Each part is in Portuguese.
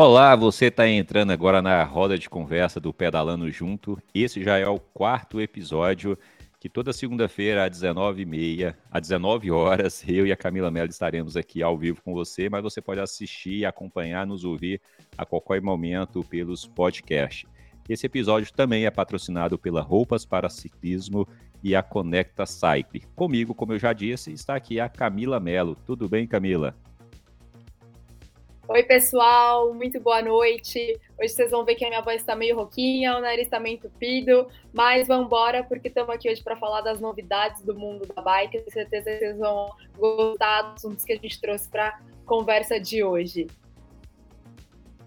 Olá, você está entrando agora na roda de conversa do Pedalando Junto. Esse já é o quarto episódio que toda segunda-feira às 19h30, às 19 horas, eu e a Camila Mello estaremos aqui ao vivo com você, mas você pode assistir, acompanhar, nos ouvir a qualquer momento pelos podcasts. Esse episódio também é patrocinado pela Roupas para Ciclismo e a Conecta Cycle. Comigo, como eu já disse, está aqui a Camila Mello. Tudo bem, Camila? Oi, pessoal, muito boa noite. Hoje vocês vão ver que a minha voz está meio rouquinha, o nariz está meio entupido, mas vamos embora porque estamos aqui hoje para falar das novidades do mundo da bike. Tenho certeza que vocês vão gostar dos assuntos que a gente trouxe para conversa de hoje.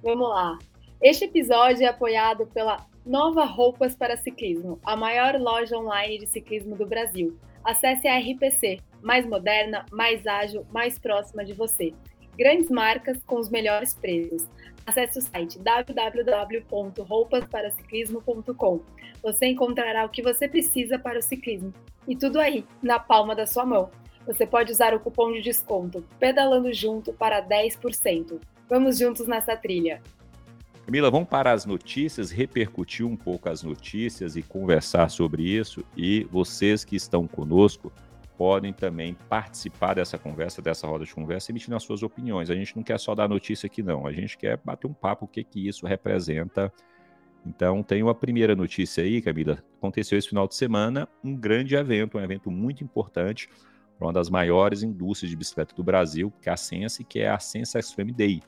Vamos lá. Este episódio é apoiado pela Nova Roupas para Ciclismo, a maior loja online de ciclismo do Brasil. Acesse a RPC, mais moderna, mais ágil, mais próxima de você grandes marcas com os melhores preços. Acesse o site www.roupasparaciclismo.com. Você encontrará o que você precisa para o ciclismo e tudo aí, na palma da sua mão. Você pode usar o cupom de desconto Pedalando Junto para 10%. Vamos juntos nessa trilha. Camila, vamos para as notícias, repercutir um pouco as notícias e conversar sobre isso. E vocês que estão conosco, podem também participar dessa conversa, dessa roda de conversa, emitindo as suas opiniões. A gente não quer só dar notícia aqui, não. A gente quer bater um papo, o que, que isso representa. Então, tem uma primeira notícia aí, Camila. Aconteceu esse final de semana um grande evento, um evento muito importante para uma das maiores indústrias de bicicleta do Brasil, que é a Sense, que é a Sense Extreme Day.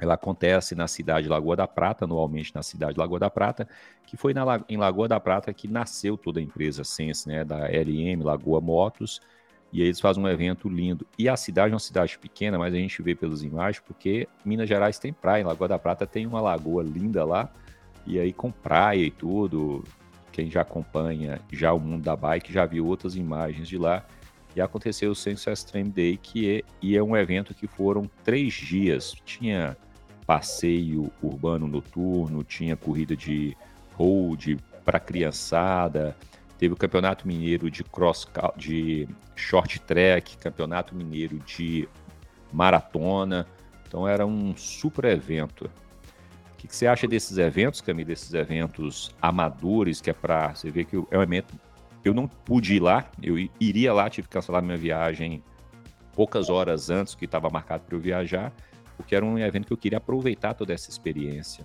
Ela acontece na cidade de Lagoa da Prata, anualmente na cidade de Lagoa da Prata, que foi na, em Lagoa da Prata que nasceu toda a empresa Sense, né, da LM, Lagoa Motos, e aí eles fazem um evento lindo. E a cidade é uma cidade pequena, mas a gente vê pelas imagens, porque Minas Gerais tem praia, em Lagoa da Prata tem uma lagoa linda lá, e aí com praia e tudo, quem já acompanha já o mundo da bike já viu outras imagens de lá, e aconteceu o Sense Extreme Day, que é, e é um evento que foram três dias. Tinha passeio urbano noturno, tinha corrida de road para criançada, teve o Campeonato Mineiro de cross de short track, Campeonato Mineiro de maratona. Então era um super evento. O que, que você acha desses eventos, Camila? Desses eventos amadores, que é para você ver que é um evento eu não pude ir lá, eu iria lá, tive que cancelar minha viagem poucas horas antes que estava marcado para eu viajar, porque era um evento que eu queria aproveitar toda essa experiência.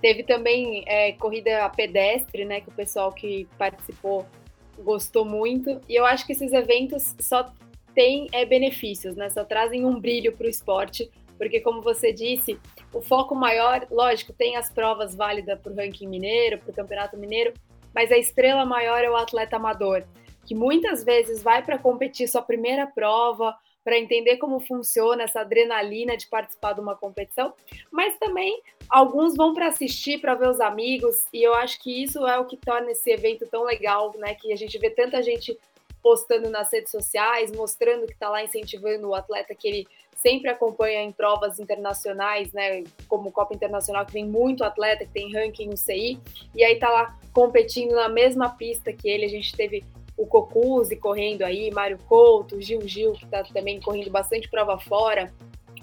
Teve também é, corrida pedestre, né, que o pessoal que participou gostou muito. E eu acho que esses eventos só têm é, benefícios, né, só trazem um brilho para o esporte, porque como você disse, o foco maior, lógico, tem as provas válidas para o ranking mineiro, para o campeonato mineiro, mas a estrela maior é o atleta amador, que muitas vezes vai para competir sua primeira prova, para entender como funciona essa adrenalina de participar de uma competição, mas também alguns vão para assistir, para ver os amigos, e eu acho que isso é o que torna esse evento tão legal, né? Que a gente vê tanta gente postando nas redes sociais, mostrando que está lá incentivando o atleta que ele sempre acompanha em provas internacionais, né, como Copa Internacional, que vem muito atleta, que tem ranking no CI, e aí tá lá competindo na mesma pista que ele. A gente teve o Cocuzzi correndo aí, Mário Couto, Gil Gil, que tá também correndo bastante prova fora.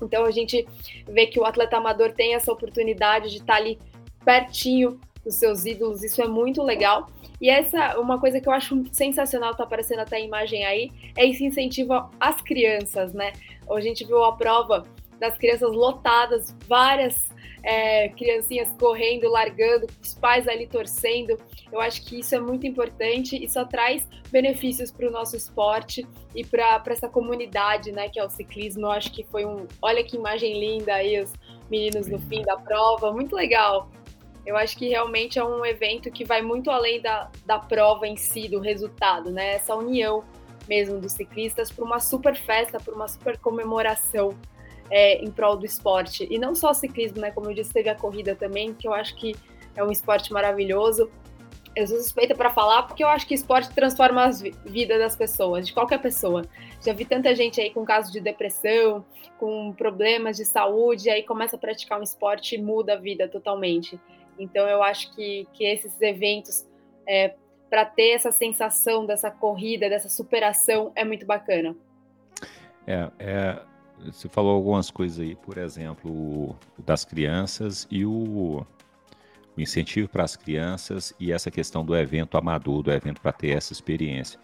Então a gente vê que o atleta amador tem essa oportunidade de estar tá ali pertinho dos seus ídolos, isso é muito legal. E essa, uma coisa que eu acho sensacional, tá aparecendo até a imagem aí, é esse incentivo às crianças, né? A gente viu a prova das crianças lotadas, várias é, criancinhas correndo, largando, os pais ali torcendo. Eu acho que isso é muito importante e só traz benefícios para o nosso esporte e para essa comunidade, né, que é o ciclismo. Eu acho que foi um. Olha que imagem linda aí, os meninos no fim da prova, muito legal. Eu acho que realmente é um evento que vai muito além da, da prova em si, do resultado, né? Essa união mesmo dos ciclistas para uma super festa, para uma super comemoração é, em prol do esporte. E não só ciclismo, né? Como eu disse, teve a corrida também, que eu acho que é um esporte maravilhoso. Eu sou suspeita para falar porque eu acho que esporte transforma as vidas das pessoas, de qualquer pessoa. Já vi tanta gente aí com casos de depressão, com problemas de saúde, aí começa a praticar um esporte e muda a vida totalmente. Então eu acho que, que esses eventos, é, para ter essa sensação dessa corrida, dessa superação, é muito bacana. É, é, você falou algumas coisas aí, por exemplo, o, das crianças e o, o incentivo para as crianças e essa questão do evento amador, do evento para ter essa experiência.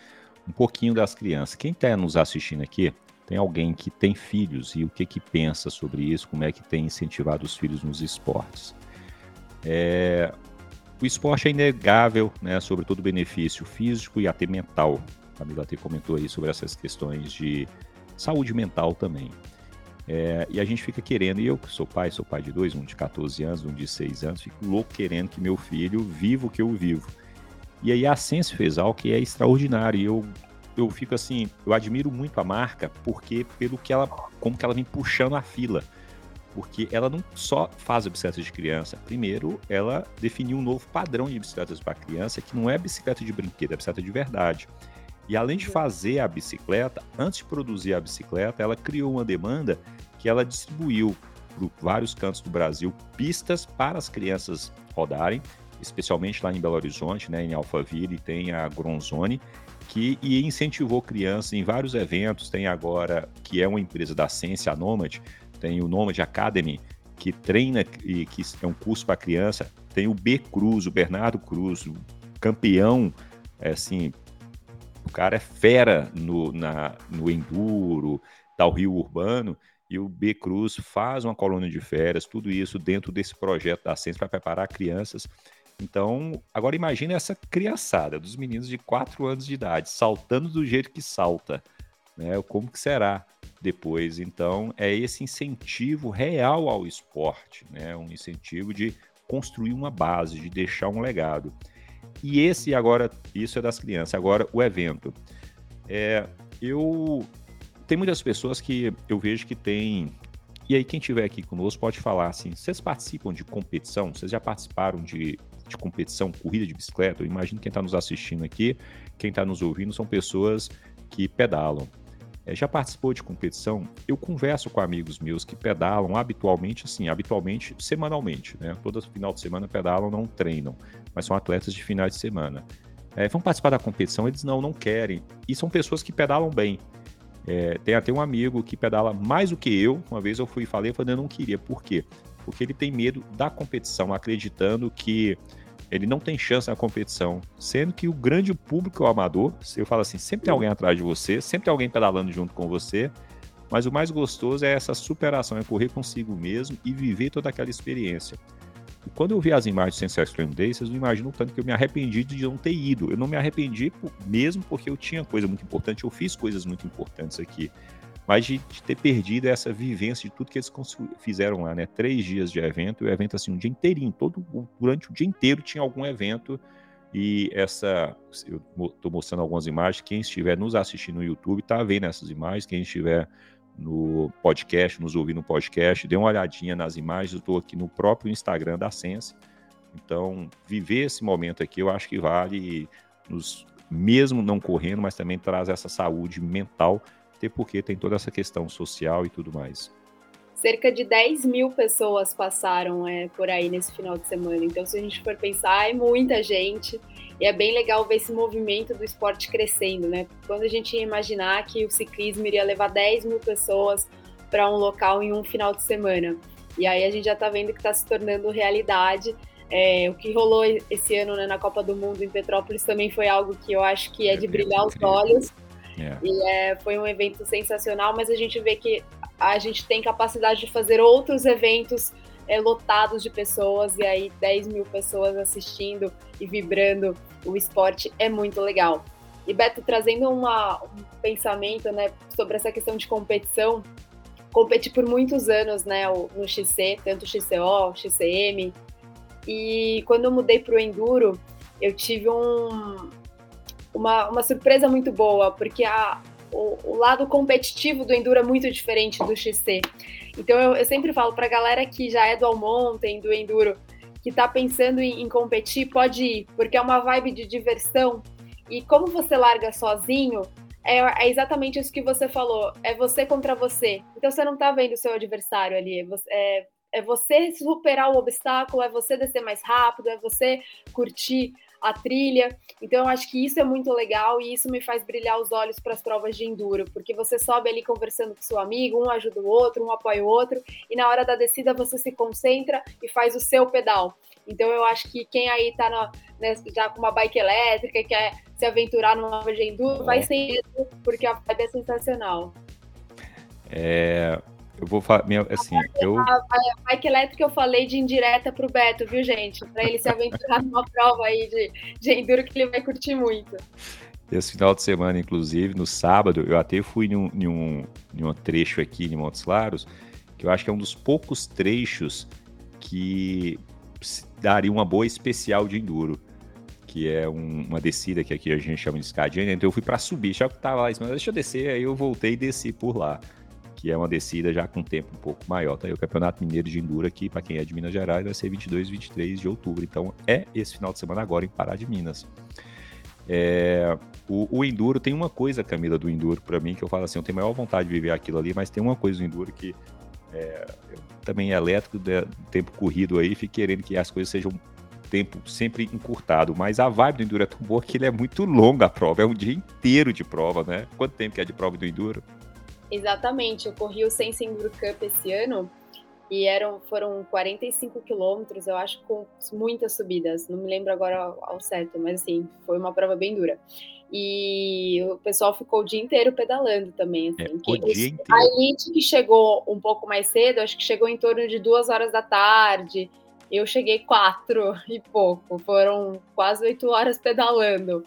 Um pouquinho das crianças. Quem está nos assistindo aqui, tem alguém que tem filhos e o que, que pensa sobre isso, como é que tem incentivado os filhos nos esportes. É, o esporte é inegável, né, sobre todo o benefício físico e até mental. A Camila até comentou aí sobre essas questões de saúde mental também. É, e a gente fica querendo, e eu que sou pai, sou pai de dois, um de 14 anos, um de 6 anos, fico louco querendo que meu filho viva o que eu vivo. E aí a Sense fez algo que é extraordinário. E eu, eu fico assim, eu admiro muito a marca, porque pelo que ela, como que ela vem puxando a fila. Porque ela não só faz a bicicleta de criança. Primeiro, ela definiu um novo padrão de bicicletas para criança, que não é bicicleta de brinquedo, é bicicleta de verdade. E além de fazer a bicicleta, antes de produzir a bicicleta, ela criou uma demanda que ela distribuiu para vários cantos do Brasil pistas para as crianças rodarem, especialmente lá em Belo Horizonte, né, em Alphaville, tem a Gronzone, que e incentivou crianças em vários eventos. Tem agora, que é uma empresa da Ciência, a Nomad, tem o Nomad Academy, que treina e que é um curso para criança. Tem o B Cruz, o Bernardo Cruz, o campeão, é, assim, o cara é fera no, na, no enduro, tal rio urbano, e o B Cruz faz uma colônia de férias, tudo isso dentro desse projeto da Ciência para preparar crianças. Então, agora imagine essa criançada dos meninos de 4 anos de idade, saltando do jeito que salta. Né? Como que será depois? Então, é esse incentivo real ao esporte, né? um incentivo de construir uma base, de deixar um legado. E esse agora, isso é das crianças. Agora, o evento. É, eu tem muitas pessoas que eu vejo que tem. E aí, quem estiver aqui conosco pode falar assim: vocês participam de competição? Vocês já participaram de, de competição, corrida de bicicleta? Eu imagino quem está nos assistindo aqui, quem está nos ouvindo, são pessoas que pedalam. É, já participou de competição? Eu converso com amigos meus que pedalam habitualmente, assim, habitualmente, semanalmente, né? Todo final de semana pedalam, não treinam, mas são atletas de finais de semana. É, vão participar da competição? Eles não, não querem. E são pessoas que pedalam bem. É, tem até um amigo que pedala mais do que eu. Uma vez eu fui e falei, falei, eu não queria. Por quê? Porque ele tem medo da competição, acreditando que ele não tem chance na competição, sendo que o grande público é o amador. Eu falo assim, sempre tem alguém atrás de você, sempre tem alguém pedalando junto com você, mas o mais gostoso é essa superação, é correr consigo mesmo e viver toda aquela experiência. E quando eu vi as imagens do Sensei Extreme Day, vocês não imaginam o tanto que eu me arrependi de não ter ido. Eu não me arrependi mesmo porque eu tinha coisa muito importante, eu fiz coisas muito importantes aqui mas de, de, ter perdido essa vivência de tudo que eles fizeram lá, né? Três dias de evento, e o evento assim, um dia inteirinho, todo, durante o dia inteiro tinha algum evento, e essa, eu estou mostrando algumas imagens, quem estiver nos assistindo no YouTube está vendo essas imagens, quem estiver no podcast, nos ouvindo no podcast, dê uma olhadinha nas imagens, eu estou aqui no próprio Instagram da Sense, então viver esse momento aqui eu acho que vale nos mesmo não correndo, mas também traz essa saúde mental até porque tem toda essa questão social e tudo mais. Cerca de 10 mil pessoas passaram é, por aí nesse final de semana. Então, se a gente for pensar, é muita gente. E é bem legal ver esse movimento do esporte crescendo, né? Quando a gente ia imaginar que o ciclismo iria levar 10 mil pessoas para um local em um final de semana. E aí a gente já está vendo que está se tornando realidade. É, o que rolou esse ano né, na Copa do Mundo em Petrópolis também foi algo que eu acho que é, é de brilhar os olhos. É. E é, foi um evento sensacional, mas a gente vê que a gente tem capacidade de fazer outros eventos é, lotados de pessoas, e aí 10 mil pessoas assistindo e vibrando o esporte é muito legal. E Beto, trazendo uma, um pensamento né, sobre essa questão de competição, competi por muitos anos né, no XC, tanto XCO, XCM, e quando eu mudei para o Enduro, eu tive um, uma, uma surpresa muito boa, porque a, o, o, lado competitivo do Enduro é muito diferente do XC. Então eu, eu sempre falo para a galera que já é do All Mountain, do Enduro, que está pensando em, em, competir, pode ir, porque é uma vibe de diversão. E como você larga sozinho, é, é exatamente isso que você falou, é você contra você. Então você não está vendo o seu adversário ali, é você, é, é você superar o obstáculo, é você descer mais rápido, é você curtir a trilha. Então, eu acho que isso é muito legal e isso me faz brilhar os olhos para as provas de enduro, porque você sobe ali conversando com seu amigo, um ajuda o outro, um apoia o outro, e na hora da descida você se concentra e faz o seu pedal. Então, eu acho que quem aí está né, já com uma bike elétrica quer se aventurar numa de enduro, vai sem medo, porque a vibe é sensacional. É, eu vou falar, assim, eu... A, a, bike elétrica eu falei de indireta pro Beto, viu, gente? Para ele se aventurar numa prova aí de, de enduro que ele vai curtir muito. Esse final de semana, inclusive, no sábado, eu até fui em um, em um, em um trecho aqui em Montes Claros, que eu acho que é um dos poucos trechos que daria uma boa especial de enduro, que é um, uma descida que aqui a gente chama de escadinha, então eu fui para subir, já que tava lá, mas deixa eu descer, aí eu voltei e desci por lá que é uma descida já com tempo um pouco maior. Tá aí o Campeonato Mineiro de Enduro aqui, para quem é de Minas Gerais, vai ser 22 e 23 de outubro. Então é esse final de semana agora em Pará de Minas. É, o, o, Enduro tem uma coisa, Camila, do Enduro, para mim, que eu falo assim, eu tenho maior vontade de viver aquilo ali, mas tem uma coisa do Enduro que é, também é elétrico, de, tempo corrido aí, fico querendo que as coisas sejam tempo sempre encurtado, mas a vibe do Enduro é tão boa que ele é muito longa a prova, é um dia inteiro de prova, né? Quanto tempo que é de prova do Enduro? Exatamente, eu corri o Enduro Cup esse ano e eram, foram 45 quilômetros, eu acho, com muitas subidas. Não me lembro agora ao, certo, mas assim, foi uma prova bem dura. E o pessoal ficou o dia inteiro pedalando também. Assim, é, o dia inteiro. A elite que chegou um pouco mais cedo, acho que chegou em torno de duas horas da tarde. Eu cheguei quatro e pouco, foram quase oito horas pedalando.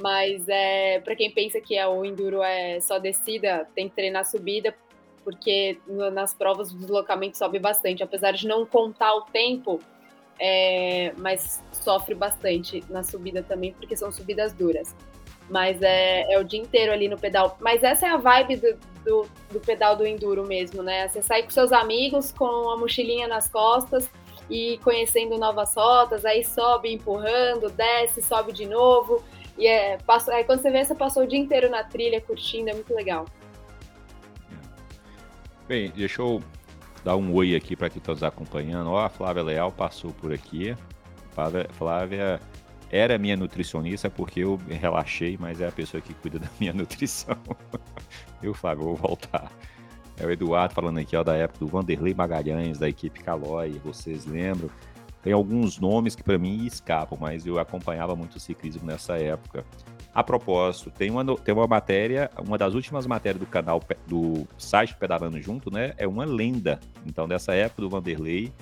Mas é, para quem pensa que é, o enduro é só descida, tem que treinar subida, porque nas provas o deslocamento sobe bastante, apesar de não contar o tempo, é, mas sofre bastante na subida também, porque são subidas duras. Mas é, é o dia inteiro ali no pedal. Mas essa é a vibe do, do, do pedal do enduro mesmo, né? Você sai com seus amigos com a mochilinha nas costas e conhecendo novas rotas, aí sobe empurrando, desce, sobe de novo. E é, passa, é, quando você vê, você passou o dia inteiro na trilha curtindo, é muito legal. Bem, deixa eu dar um oi aqui para quem está nos acompanhando. Ó, a Flávia Leal passou por aqui. Flávia, Flávia era minha nutricionista porque eu relaxei, mas é a pessoa que cuida da minha nutrição. eu, Flávio, vou voltar. É o Eduardo falando aqui ó, da época do Vanderlei Magalhães, da equipe Calói, vocês lembram? Tem alguns nomes que para mim escapam, mas eu acompanhava muito o ciclismo nessa época. A propósito, tem uma, tem uma matéria, uma das últimas matérias do canal do site Pedalando Junto, né? É uma lenda. Então, dessa época do Vanderlei,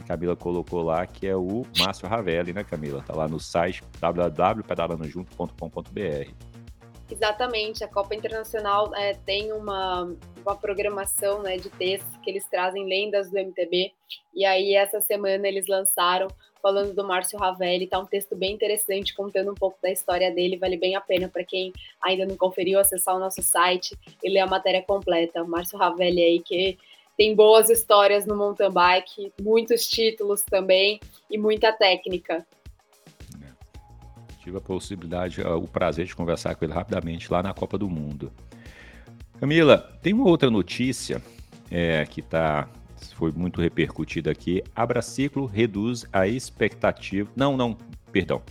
a Camila colocou lá que é o Márcio Ravelli, né, Camila? Tá lá no site www.pedalandojunto.com.br. Exatamente, a Copa Internacional é, tem uma, uma programação né, de textos que eles trazem lendas do MTB, e aí essa semana eles lançaram falando do Márcio Ravelli, tá um texto bem interessante contando um pouco da história dele, vale bem a pena para quem ainda não conferiu acessar o nosso site e ler a matéria completa. O Márcio Ravelli aí que tem boas histórias no mountain bike, muitos títulos também e muita técnica tive a possibilidade, o prazer de conversar com ele rapidamente lá na Copa do Mundo. Camila, tem uma outra notícia é, que tá, foi muito repercutida aqui. Abraciclo reduz a expectativa. Não, não, perdão.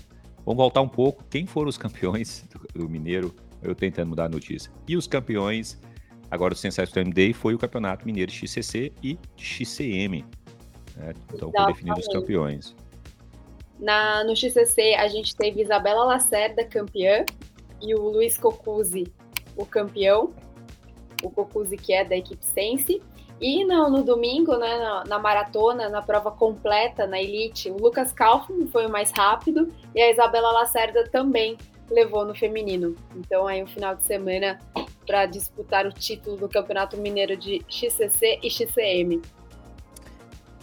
Vamos voltar um pouco. Quem foram os campeões do, do Mineiro? Eu tentando mudar a notícia. E os campeões, agora o Sensational Day foi o Campeonato Mineiro XCC e XCM. Né? Então, foi definido os campeões. Na, no XCC, a gente teve Isabela Lacerda, campeã, e o Luiz Cocuzzi, o campeão. O Cocuzzi, que é da equipe Sense. E no, no domingo, né, na, na, maratona, na prova completa, na Elite, o Lucas Kaufmann foi o mais rápido e a Isabela Lacerda também levou no feminino. Então, aí um final de semana para disputar o título do Campeonato Mineiro de XCC e XCM.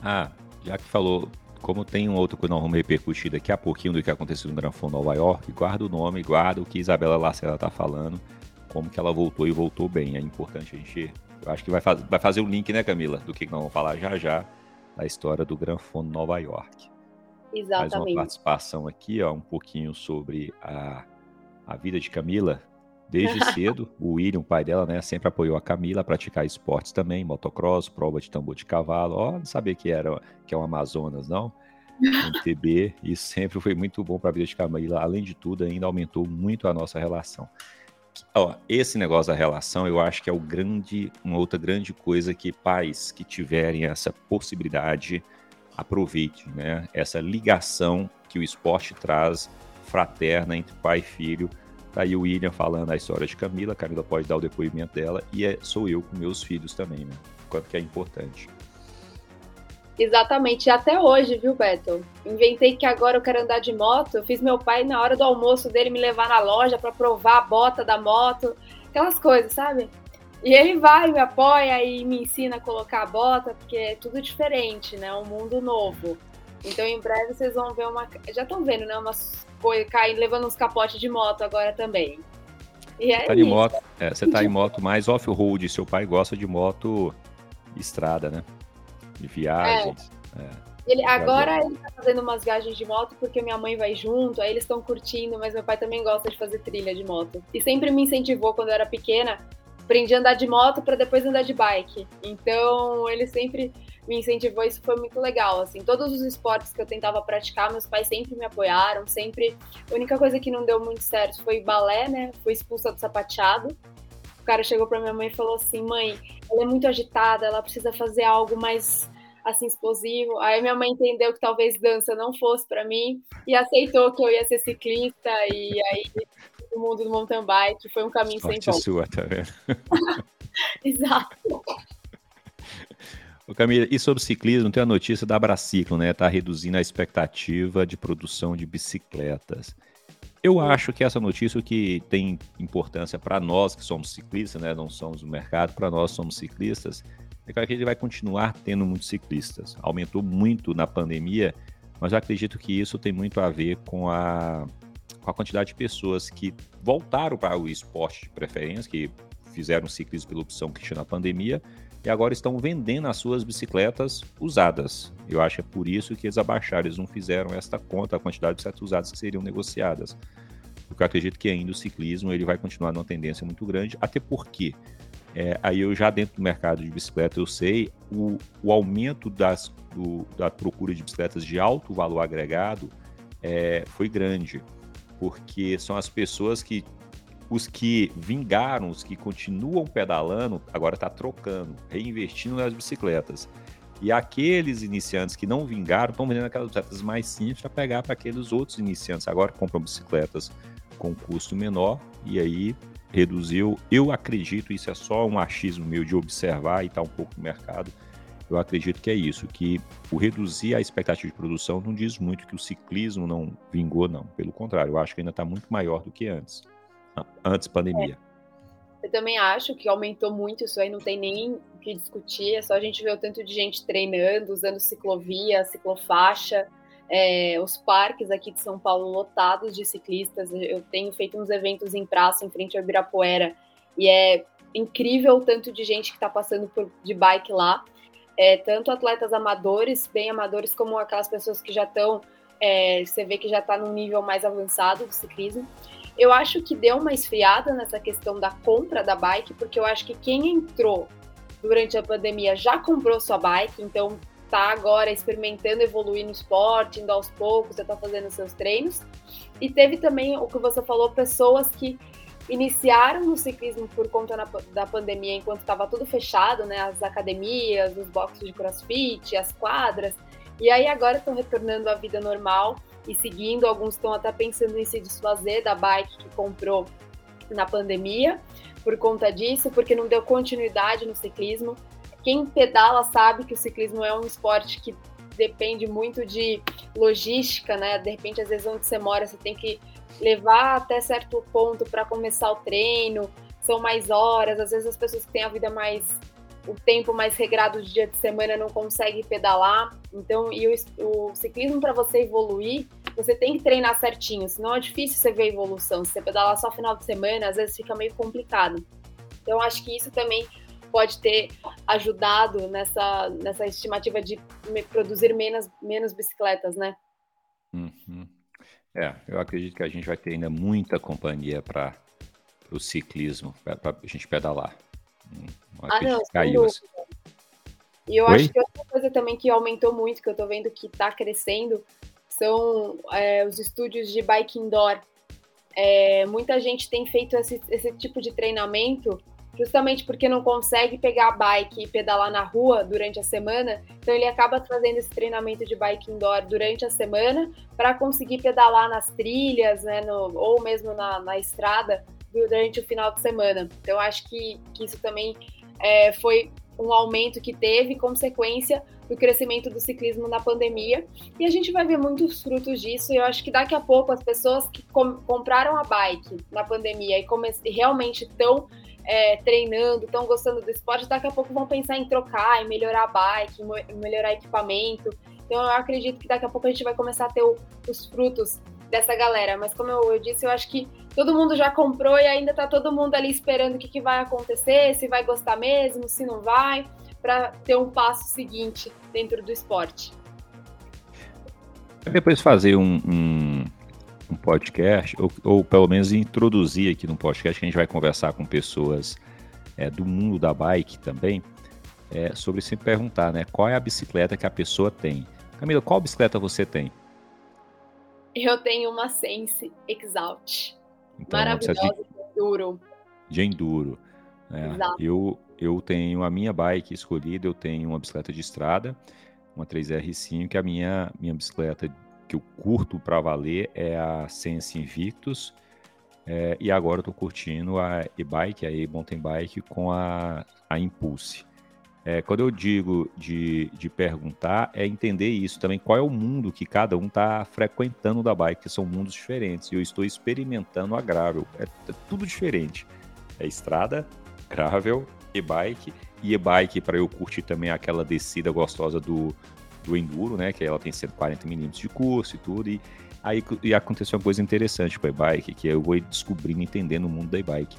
Ah, já que falou como tem um outro que não vamos repercutir daqui a pouquinho do que aconteceu no Gran Fundo Nova York, guarda o nome, guarda o que Isabela Lacerda está falando, como que ela voltou e voltou bem. É importante a gente. Eu acho que vai, faz, vai fazer o um link, né, Camila, do que nós vamos falar já já da história do Gran Fundo Nova York. Exatamente. Mais uma participação aqui, ó, um pouquinho sobre a, a vida de Camila. Desde cedo, o William, pai dela, né, sempre apoiou a Camila a praticar esportes também, motocross, prova de tambor de cavalo. Ó, não sabia que era que é o Amazonas, não. MTB, e sempre foi muito bom para a vida de Camila. Além de tudo, ainda aumentou muito a nossa relação. Ó, esse negócio da relação, eu acho que é o grande, uma outra grande coisa que pais que tiverem essa possibilidade aproveite, né? Essa ligação que o esporte traz fraterna entre pai e filho. Tá aí o William falando a história de Camila, Camila pode dar o depoimento dela, e é, sou eu com meus filhos também, né? Quanto que é importante. Exatamente, e até hoje, viu, Beto? Inventei que agora eu quero andar de moto. Eu fiz meu pai, na hora do almoço dele, me levar na loja para provar a bota da moto, aquelas coisas, sabe? E ele vai, me apoia e me ensina a colocar a bota, porque é tudo diferente, né? Um mundo novo. Então, em breve, vocês vão ver uma. Já estão vendo, né? Umas coisas caindo, levando uns capotes de moto agora também. E é tá de moto, é, você tá em moto mais off-road, seu pai gosta de moto estrada, né? de viagens. É. É. Ele, agora ele tá fazendo umas viagens de moto porque minha mãe vai junto, aí eles estão curtindo, mas meu pai também gosta de fazer trilha de moto. E sempre me incentivou quando eu era pequena, aprendi a andar de moto para depois andar de bike. Então ele sempre me incentivou, isso foi muito legal. Assim, todos os esportes que eu tentava praticar, meus pais sempre me apoiaram, sempre. A única coisa que não deu muito certo foi balé, né? Fui expulsa do sapateado. O cara chegou para minha mãe e falou assim: "Mãe, ela é muito agitada, ela precisa fazer algo mais assim explosivo. Aí minha mãe entendeu que talvez dança não fosse para mim e aceitou que eu ia ser ciclista e aí o mundo do mountain bike foi um caminho Sorte sem volta. sua, tá vendo? Exato. Ô Camila, e sobre ciclismo, tem a notícia da Braciclo, né? Tá reduzindo a expectativa de produção de bicicletas. Eu acho que essa notícia que tem importância para nós que somos ciclistas, né, não somos do mercado, para nós somos ciclistas, é que ele vai continuar tendo muitos ciclistas. Aumentou muito na pandemia, mas eu acredito que isso tem muito a ver com a, com a quantidade de pessoas que voltaram para o esporte de preferência, que fizeram ciclismo pela opção que tinha na pandemia, e agora estão vendendo as suas bicicletas usadas. Eu acho que é por isso que eles abaixaram, eles não fizeram esta conta, a quantidade de bicicletas usadas que seriam negociadas. Porque eu acredito que ainda o ciclismo ele vai continuar numa tendência muito grande, até porque é, aí eu já dentro do mercado de bicicleta eu sei o, o aumento das, do, da procura de bicicletas de alto valor agregado é, foi grande, porque são as pessoas que os que vingaram, os que continuam pedalando, agora está trocando, reinvestindo nas bicicletas. E aqueles iniciantes que não vingaram estão vendendo aquelas bicicletas mais simples para pegar para aqueles outros iniciantes. Agora compram bicicletas com custo menor e aí reduziu. Eu acredito, isso é só um achismo meu de observar e estar tá um pouco no mercado. Eu acredito que é isso, que o reduzir a expectativa de produção não diz muito que o ciclismo não vingou, não. Pelo contrário, eu acho que ainda está muito maior do que antes antes pandemia. É. Eu também acho que aumentou muito, isso aí não tem nem o que discutir, é só a gente ver o tanto de gente treinando, usando ciclovia, ciclofaixa, é, os parques aqui de São Paulo lotados de ciclistas. Eu tenho feito uns eventos em praça, em frente ao Ibirapuera, e é incrível o tanto de gente que está passando por, de bike lá. É, tanto atletas amadores, bem amadores, como aquelas pessoas que já estão, é, você vê que já está num nível mais avançado do ciclismo. Eu acho que deu uma esfriada nessa questão da compra da bike, porque eu acho que quem entrou durante a pandemia já comprou sua bike, então tá agora experimentando evoluir no esporte, indo aos poucos, já tá fazendo seus treinos. E teve também o que você falou, pessoas que iniciaram no ciclismo por conta na, da pandemia, enquanto estava tudo fechado, né? As academias, os boxes de crossfit, as quadras. E aí agora estão retornando à vida normal e seguindo. Alguns estão até pensando em se desfazer da bike que comprou na pandemia por conta disso, porque não deu continuidade no ciclismo. Quem pedala sabe que o ciclismo é um esporte que depende muito de logística, né? De repente, às vezes, onde você mora, você tem que levar até certo ponto para começar o treino, são mais horas, às vezes as pessoas que têm a vida mais o tempo mais regrado de dia de semana não consegue pedalar. Então, e o, o ciclismo para você evoluir, você tem que treinar certinho, senão é difícil você ver a evolução. Se você pedalar só final de semana, às vezes fica meio complicado. Então, acho que isso também pode ter ajudado nessa, nessa estimativa de produzir menos, menos bicicletas, né? Uhum. É, eu acredito que a gente vai ter ainda muita companhia para o ciclismo, para a gente pedalar. Hum, ah, não, caiu. Assim. E eu Oi? acho que outra coisa também que aumentou muito, que eu estou vendo que está crescendo, são é, os estúdios de bike indoor. É, muita gente tem feito esse, esse tipo de treinamento justamente porque não consegue pegar a bike e pedalar na rua durante a semana, então ele acaba fazendo esse treinamento de bike indoor durante a semana para conseguir pedalar nas trilhas, né, no, ou mesmo na, na, estrada durante o final de semana. Então acho que, que isso também é, foi um aumento que teve consequência do crescimento do ciclismo na pandemia e a gente vai ver muitos frutos disso. E eu acho que daqui a pouco as pessoas que com, compraram a bike na pandemia e, realmente estão é, treinando, estão gostando do esporte, daqui a pouco vão pensar em trocar, em melhorar a bike, em melhorar equipamento. Então eu acredito que daqui a pouco a gente vai começar a ter o, os frutos dessa galera. Mas como eu, eu, disse, eu acho que todo mundo já comprou e ainda está todo mundo ali esperando o que, que vai acontecer, se vai gostar mesmo, se não vai, para ter um passo seguinte dentro do esporte. Depois fazer um, um um podcast, ou, ou, pelo menos introduzir aqui no podcast, que a gente vai conversar com pessoas é, do mundo da bike também, é, sobre se perguntar, né? Qual é a bicicleta que a pessoa tem? Camila, qual bicicleta você tem? Eu tenho uma Sense Exalt. Então, maravilhosa de, de enduro. De enduro. É, eu, eu tenho a minha bike escolhida, eu tenho uma bicicleta de estrada, uma 3R5, que a minha, minha bicicleta que eu curto para valer é a Sense Invictus. É, e agora eu tô curtindo a e-bike, a e-mountain bike com a, a Impulse. É, quando eu digo de, de perguntar, é entender isso também, qual é o mundo que cada um está frequentando da bike, que são mundos diferentes. E eu estou experimentando a gravel. É, é tudo diferente. É estrada, gravel, e-bike. E e-bike, para eu curtir também aquela descida gostosa do, do Enduro, né? Que ela tem 140 milímetros de curso e tudo. E aí e aconteceu uma coisa interessante com a e-bike, que eu vou descobrindo, entendendo o mundo da e-bike.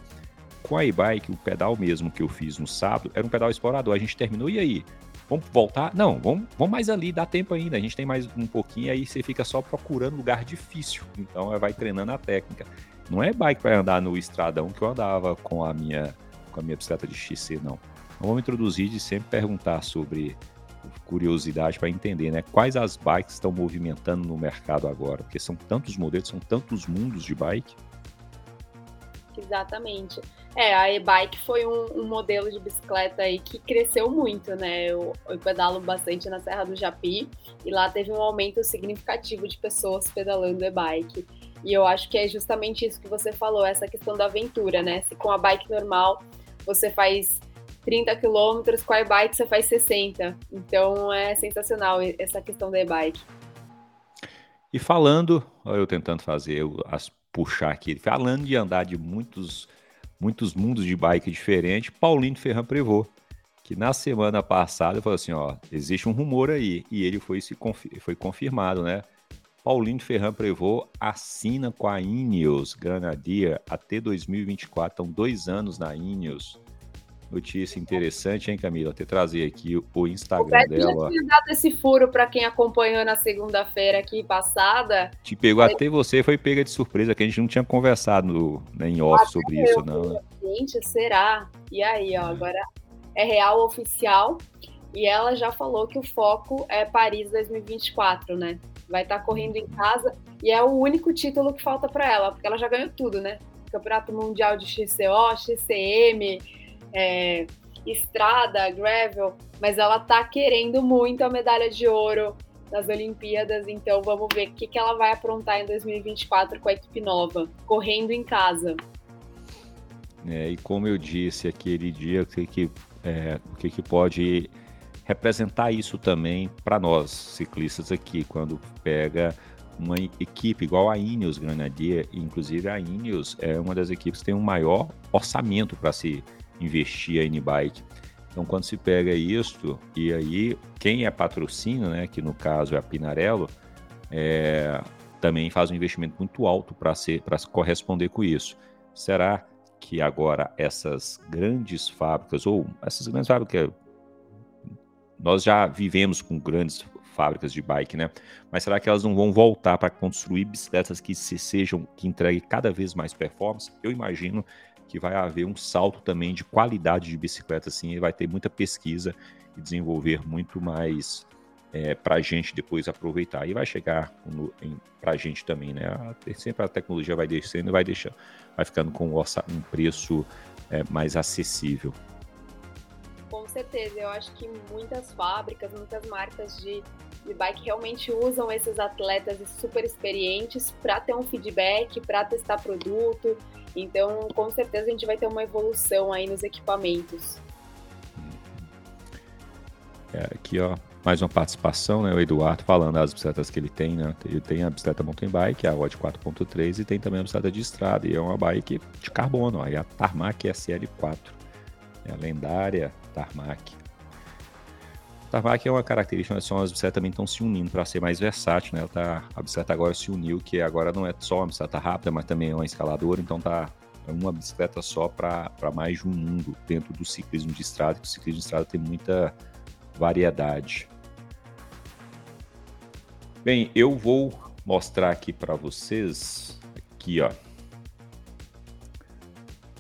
Com a e-bike, o pedal mesmo que eu fiz no sábado era um pedal explorador. A gente terminou, e aí? Vamos voltar? Não, vamos, vamos mais ali, dá tempo ainda. A gente tem mais um pouquinho, aí você fica só procurando lugar difícil. Então vai treinando a técnica. Não é bike para andar no estradão que eu andava com a minha com a minha bicicleta de XC, não. Então, vamos introduzir de sempre perguntar sobre curiosidade para entender, né? Quais as bikes estão movimentando no mercado agora? Porque são tantos modelos, são tantos mundos de bike. Exatamente. É, a e-bike foi um, um, modelo de bicicleta aí que cresceu muito, né? Eu, eu, pedalo bastante na Serra do Japi e lá teve um aumento significativo de pessoas pedalando e-bike. E eu acho que é justamente isso que você falou, essa questão da aventura, né? Se com a bike normal você faz 30 quilômetros, com a e-bike você faz 60. Então é sensacional essa questão da e-bike. E falando, eu tentando fazer as puxar aqui, falando de andar de muitos muitos mundos de bike diferentes, Paulinho Ferran Prevô, que na semana passada falou assim, ó, existe um rumor aí, e ele foi se foi confirmado, né? Paulinho Ferran Prevô assina com a Ineos Granadier até 2024, estão dois anos na Ineos. Notícia interessante, hein, Camila? Até trazer aqui o Instagram o dela. Já tinha dado esse furo para quem acompanhou na segunda-feira aqui passada. Te pegou até você, foi pega de surpresa, que a gente não tinha conversado né, em off até sobre eu, isso, não. Né? Gente, será? E aí, ó, agora é real oficial. E ela já falou que o foco é Paris 2024, né? Vai estar tá correndo em casa e é o único título que falta para ela, porque ela já ganhou tudo, né? Campeonato Mundial de XCO, XCM, é, estrada, gravel, mas ela tá querendo muito a medalha de ouro nas Olimpíadas, então vamos ver o que, que ela vai aprontar em 2024 com a equipe nova, correndo em casa. É, e como eu disse aquele dia, o que, que, é, o que, que pode representar isso também para nós, ciclistas aqui, quando pega uma equipe igual a Ineos Grenadier, inclusive a Ineos é uma das equipes que tem um maior orçamento para se investir a N-Bike. Então, quando se pega isso, e aí quem é patrocínio, né, que no caso é a Pinarello, é, também faz um investimento muito alto para corresponder com isso. Será que agora essas grandes fábricas, ou essas grandes fábricas, nós já vivemos com grandes fábricas de bike, né? Mas será que elas não vão voltar para construir bicicletas que se sejam, que entreguem cada vez mais performance? Eu imagino que vai haver um salto também de qualidade de bicicleta, assim, vai ter muita pesquisa e desenvolver muito mais é, para a gente depois aproveitar. E vai chegar para a gente também, né? A, sempre a tecnologia vai descendo e vai deixando, vai ficando com um preço é, mais acessível. Com certeza, eu acho que muitas fábricas, muitas marcas de, de bike realmente usam esses atletas super experientes para ter um feedback, para testar produto. Então, com certeza a gente vai ter uma evolução aí nos equipamentos. É, aqui, ó, mais uma participação, né? O Eduardo falando das bicicletas que ele tem, né? Ele tem a bicicleta mountain bike, a Odd 4.3 e tem também a bicicleta de estrada. E é uma bike de carbono, ó, e a Tarmac SL4. É a lendária Tarmac. Tarmac é uma característica, mas são as bicicletas também estão se unindo para ser mais versátil, né? Ela tá, a bicicleta agora se uniu, que agora não é só uma bicicleta rápida, mas também é uma escaladora, então tá é uma bicicleta só para mais de um mundo dentro do ciclismo de estrada, que o ciclismo de estrada tem muita variedade. Bem, eu vou mostrar aqui para vocês aqui, ó.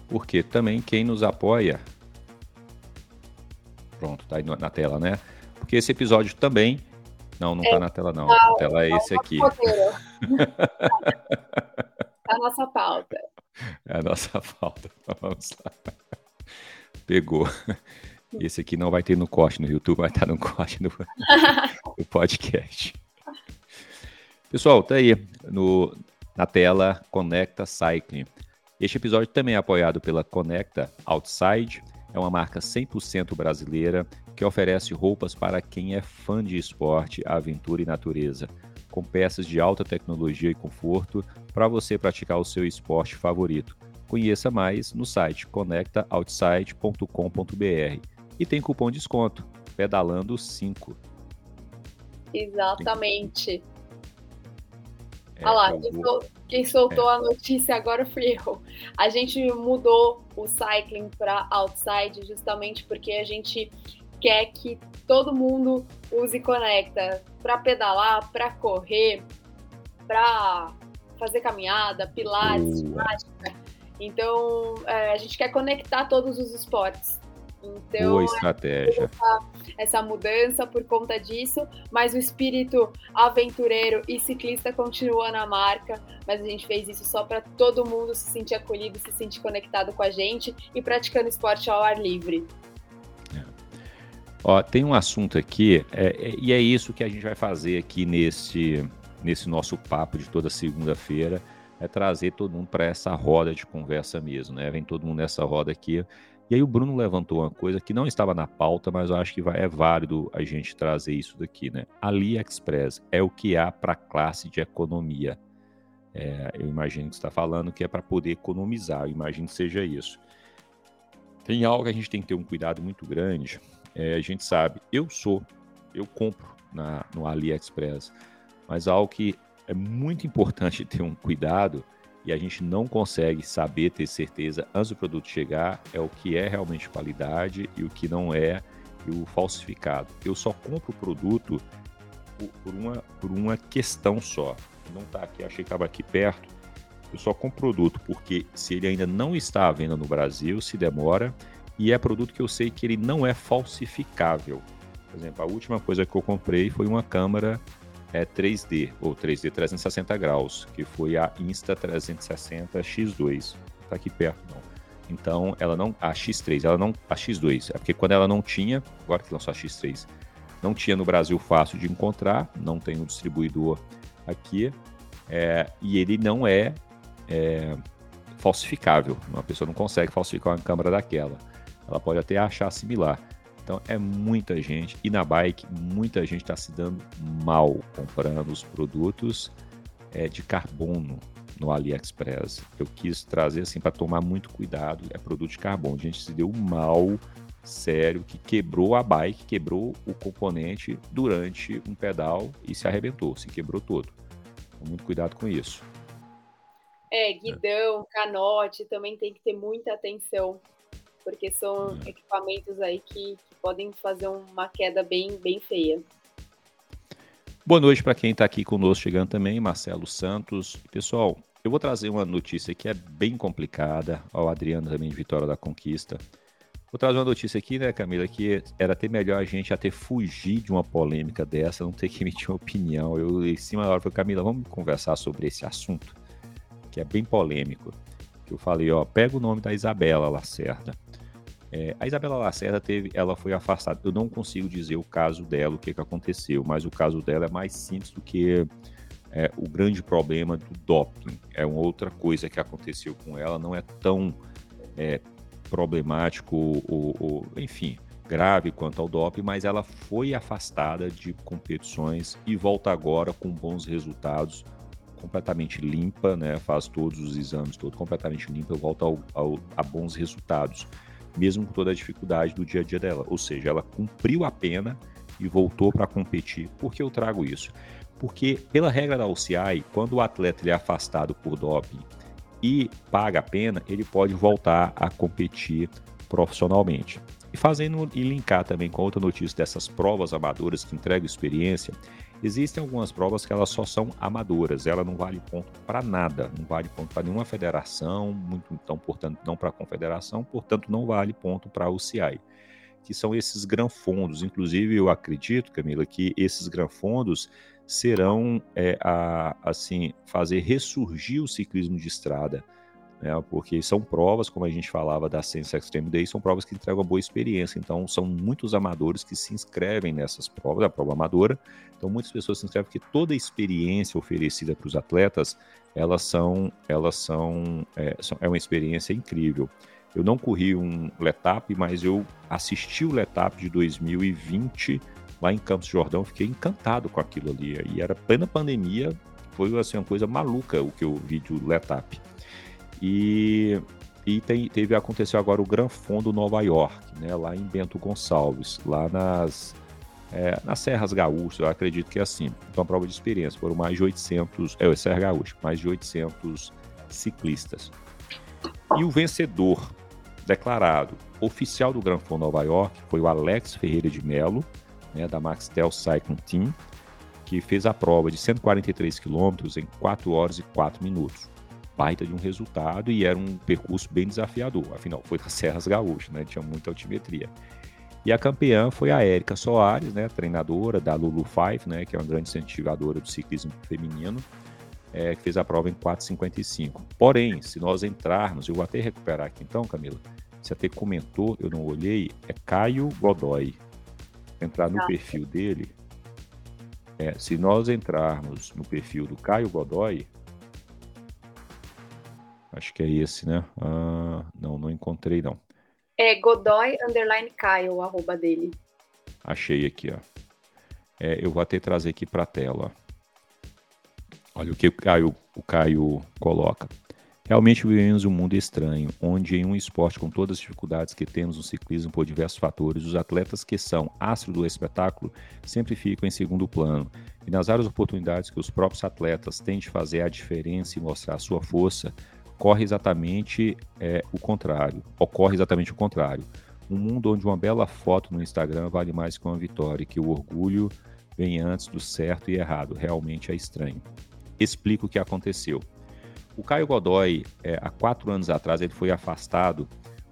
Porque também quem nos apoia Pronto, tá aí na tela, né? Porque esse episódio também não, não tá é, tá na tela não. A tela é esse aqui. a nossa pauta. É a nossa pauta. Vamos lá. Pegou. Esse aqui não vai ter no corte no YouTube, vai estar no corte no, no podcast. Pessoal, tá aí no, na tela Conecta Cycling. Este episódio também é apoiado pela Conecta Outside. É uma marca 100% brasileira que oferece roupas para quem é fã de esporte, aventura e natureza, com peças de alta tecnologia e conforto para você praticar o seu esporte favorito. Conheça mais no site conectaoutside.com.br e tem cupom de desconto, pedalando 5. Exatamente. É, Olha lá, quem, sol, quem soltou é. a notícia agora fui eu. A gente mudou o cycling para outside justamente porque a gente quer que todo mundo use Conecta para pedalar, para correr, para fazer caminhada, pilates, ginástica. Então, é, a gente quer conectar todos os esportes. Então, Boa estratégia. Essa, essa, mudança por conta disso, mas o espírito aventureiro e ciclista continua na marca. Mas a gente fez isso só para todo mundo se sentir acolhido, se sentir conectado com a gente e praticando esporte ao ar livre. É. Ó, tem um assunto aqui, é, é, e é isso que a gente vai fazer aqui nesse, nesse nosso papo de toda segunda-feira, é trazer todo mundo para essa roda de conversa mesmo, né? Vem todo mundo nessa roda aqui e aí o Bruno levantou uma coisa que não estava na pauta, mas eu acho que vai, é válido a gente trazer isso daqui, né? AliExpress é o que há para a classe de economia. É, eu imagino que está falando que é para poder economizar, eu imagino que seja isso. Tem algo que a gente tem que ter um cuidado muito grande. É, a gente sabe, eu sou, eu compro na, no AliExpress, mas algo que é muito importante ter um cuidado e a gente não consegue saber, ter certeza antes do produto chegar, é o que é realmente qualidade e o que não é e o falsificado. Eu só compro o produto por uma, por uma questão só. Não está aqui, achei que estava aqui perto. Eu só compro produto porque se ele ainda não está à venda no Brasil, se demora, e é produto que eu sei que ele não é falsificável. Por exemplo, a última coisa que eu comprei foi uma câmera é 3D, ou 3D 360 graus, que foi a Insta360 X2. Tá aqui perto, não. Então, ela não. A X3, ela não. A X2, é porque quando ela não tinha, agora que lançou a X3, não tinha no Brasil fácil de encontrar, não tem um distribuidor aqui, é, e ele não é, é falsificável. Uma pessoa não consegue falsificar uma câmera daquela. Ela pode até achar similar. Então é muita gente. E na bike, muita gente está se dando mal comprando os produtos é, de carbono no AliExpress. Eu quis trazer assim para tomar muito cuidado. É produto de carbono. A gente se deu mal sério que quebrou a bike, quebrou o componente durante um pedal e se arrebentou, se quebrou todo. Então, muito cuidado com isso. É, guidão, canote, também tem que ter muita atenção porque são uhum. equipamentos aí que, podem fazer uma queda bem, bem feia. Boa noite para quem está aqui conosco chegando também, Marcelo Santos. Pessoal, eu vou trazer uma notícia que é bem complicada, ao Adriano também de Vitória da Conquista. Vou trazer uma notícia aqui, né, Camila, que era até melhor a gente até fugir de uma polêmica dessa, não ter que emitir uma opinião. Eu, em cima da hora, falei, Camila, vamos conversar sobre esse assunto, que é bem polêmico. Eu falei, ó, pega o nome da Isabela Lacerda. É, a Isabela Lacerda teve, ela foi afastada. Eu não consigo dizer o caso dela, o que, que aconteceu, mas o caso dela é mais simples do que é, o grande problema do doping. É uma outra coisa que aconteceu com ela, não é tão é, problemático ou, ou, enfim, grave quanto ao doping, mas ela foi afastada de competições e volta agora com bons resultados, completamente limpa, né? Faz todos os exames, todo completamente limpa, volta ao, ao, a bons resultados, mesmo com toda a dificuldade do dia a dia dela. Ou seja, ela cumpriu a pena e voltou para competir. Por que eu trago isso? Porque, pela regra da UCI, quando o atleta é afastado por doping e paga a pena, ele pode voltar a competir profissionalmente. E fazendo e linkar também com outra notícia dessas provas amadoras que entregam experiência, existem algumas provas que elas só são amadoras, ela não vale ponto para nada, não vale ponto para nenhuma federação, muito, então, portanto, não para a confederação, portanto, não vale ponto para a UCI, que são esses granfondos. Inclusive, eu acredito, Camila, que esses granfondos serão é, a, assim fazer ressurgir o ciclismo de estrada, né? porque são provas, como a gente falava da Sense Extreme Day, são provas que entregam uma boa experiência. Então, são muitos amadores que se inscrevem nessas provas, a prova amadora. Então, muitas pessoas se inscrevem porque toda a experiência oferecida para os atletas, elas são, elas são, é, são, é uma experiência incrível. Eu não corri um Letap, mas eu assisti o Letap de 2020 lá em Campos Jordão, fiquei encantado com aquilo ali. E era plena pandemia, foi assim, uma coisa maluca o que eu vi do Letap. E, e tem, teve aconteceu agora o Gran Fondo Nova York, né, lá em Bento Gonçalves, lá nas, é, nas Serras Gaúchas, eu acredito que é assim. Então, a prova de experiência, foram mais de 800, é, o Serra Gaúcho, mais de 800 ciclistas. E o vencedor declarado oficial do Gran Fondo Nova York foi o Alex Ferreira de Melo, né, da Maxtel Cycling Team, que fez a prova de 143 quilômetros em 4 horas e 4 minutos. Baita de um resultado e era um percurso bem desafiador, afinal, foi das Serras Gaúchas, né, tinha muita altimetria. E a campeã foi a Érica Soares, né, treinadora da Lulu Five, né, que é uma grande incentivadora do ciclismo feminino, é, que fez a prova em 4,55. Porém, se nós entrarmos, eu vou até recuperar aqui então, Camila, você até comentou, eu não olhei, é Caio Godoy, entrar no tá. perfil dele, é, se nós entrarmos no perfil do Caio Godoy, acho que é esse, né? Ah, não, não encontrei não. É Godoy underline Caio, o arroba dele. Achei aqui, ó. É, eu vou até trazer aqui para a tela. Olha o que o Caio, o Caio coloca. Realmente vivemos um mundo estranho, onde em um esporte com todas as dificuldades que temos no ciclismo por diversos fatores, os atletas que são astro do espetáculo sempre ficam em segundo plano. E nas várias oportunidades que os próprios atletas têm de fazer a diferença e mostrar a sua força, corre exatamente é, o contrário. Ocorre exatamente o contrário. Um mundo onde uma bela foto no Instagram vale mais que uma vitória, e que o orgulho vem antes do certo e errado. Realmente é estranho. Explico o que aconteceu. O Caio Godoy, é, há quatro anos atrás, ele foi afastado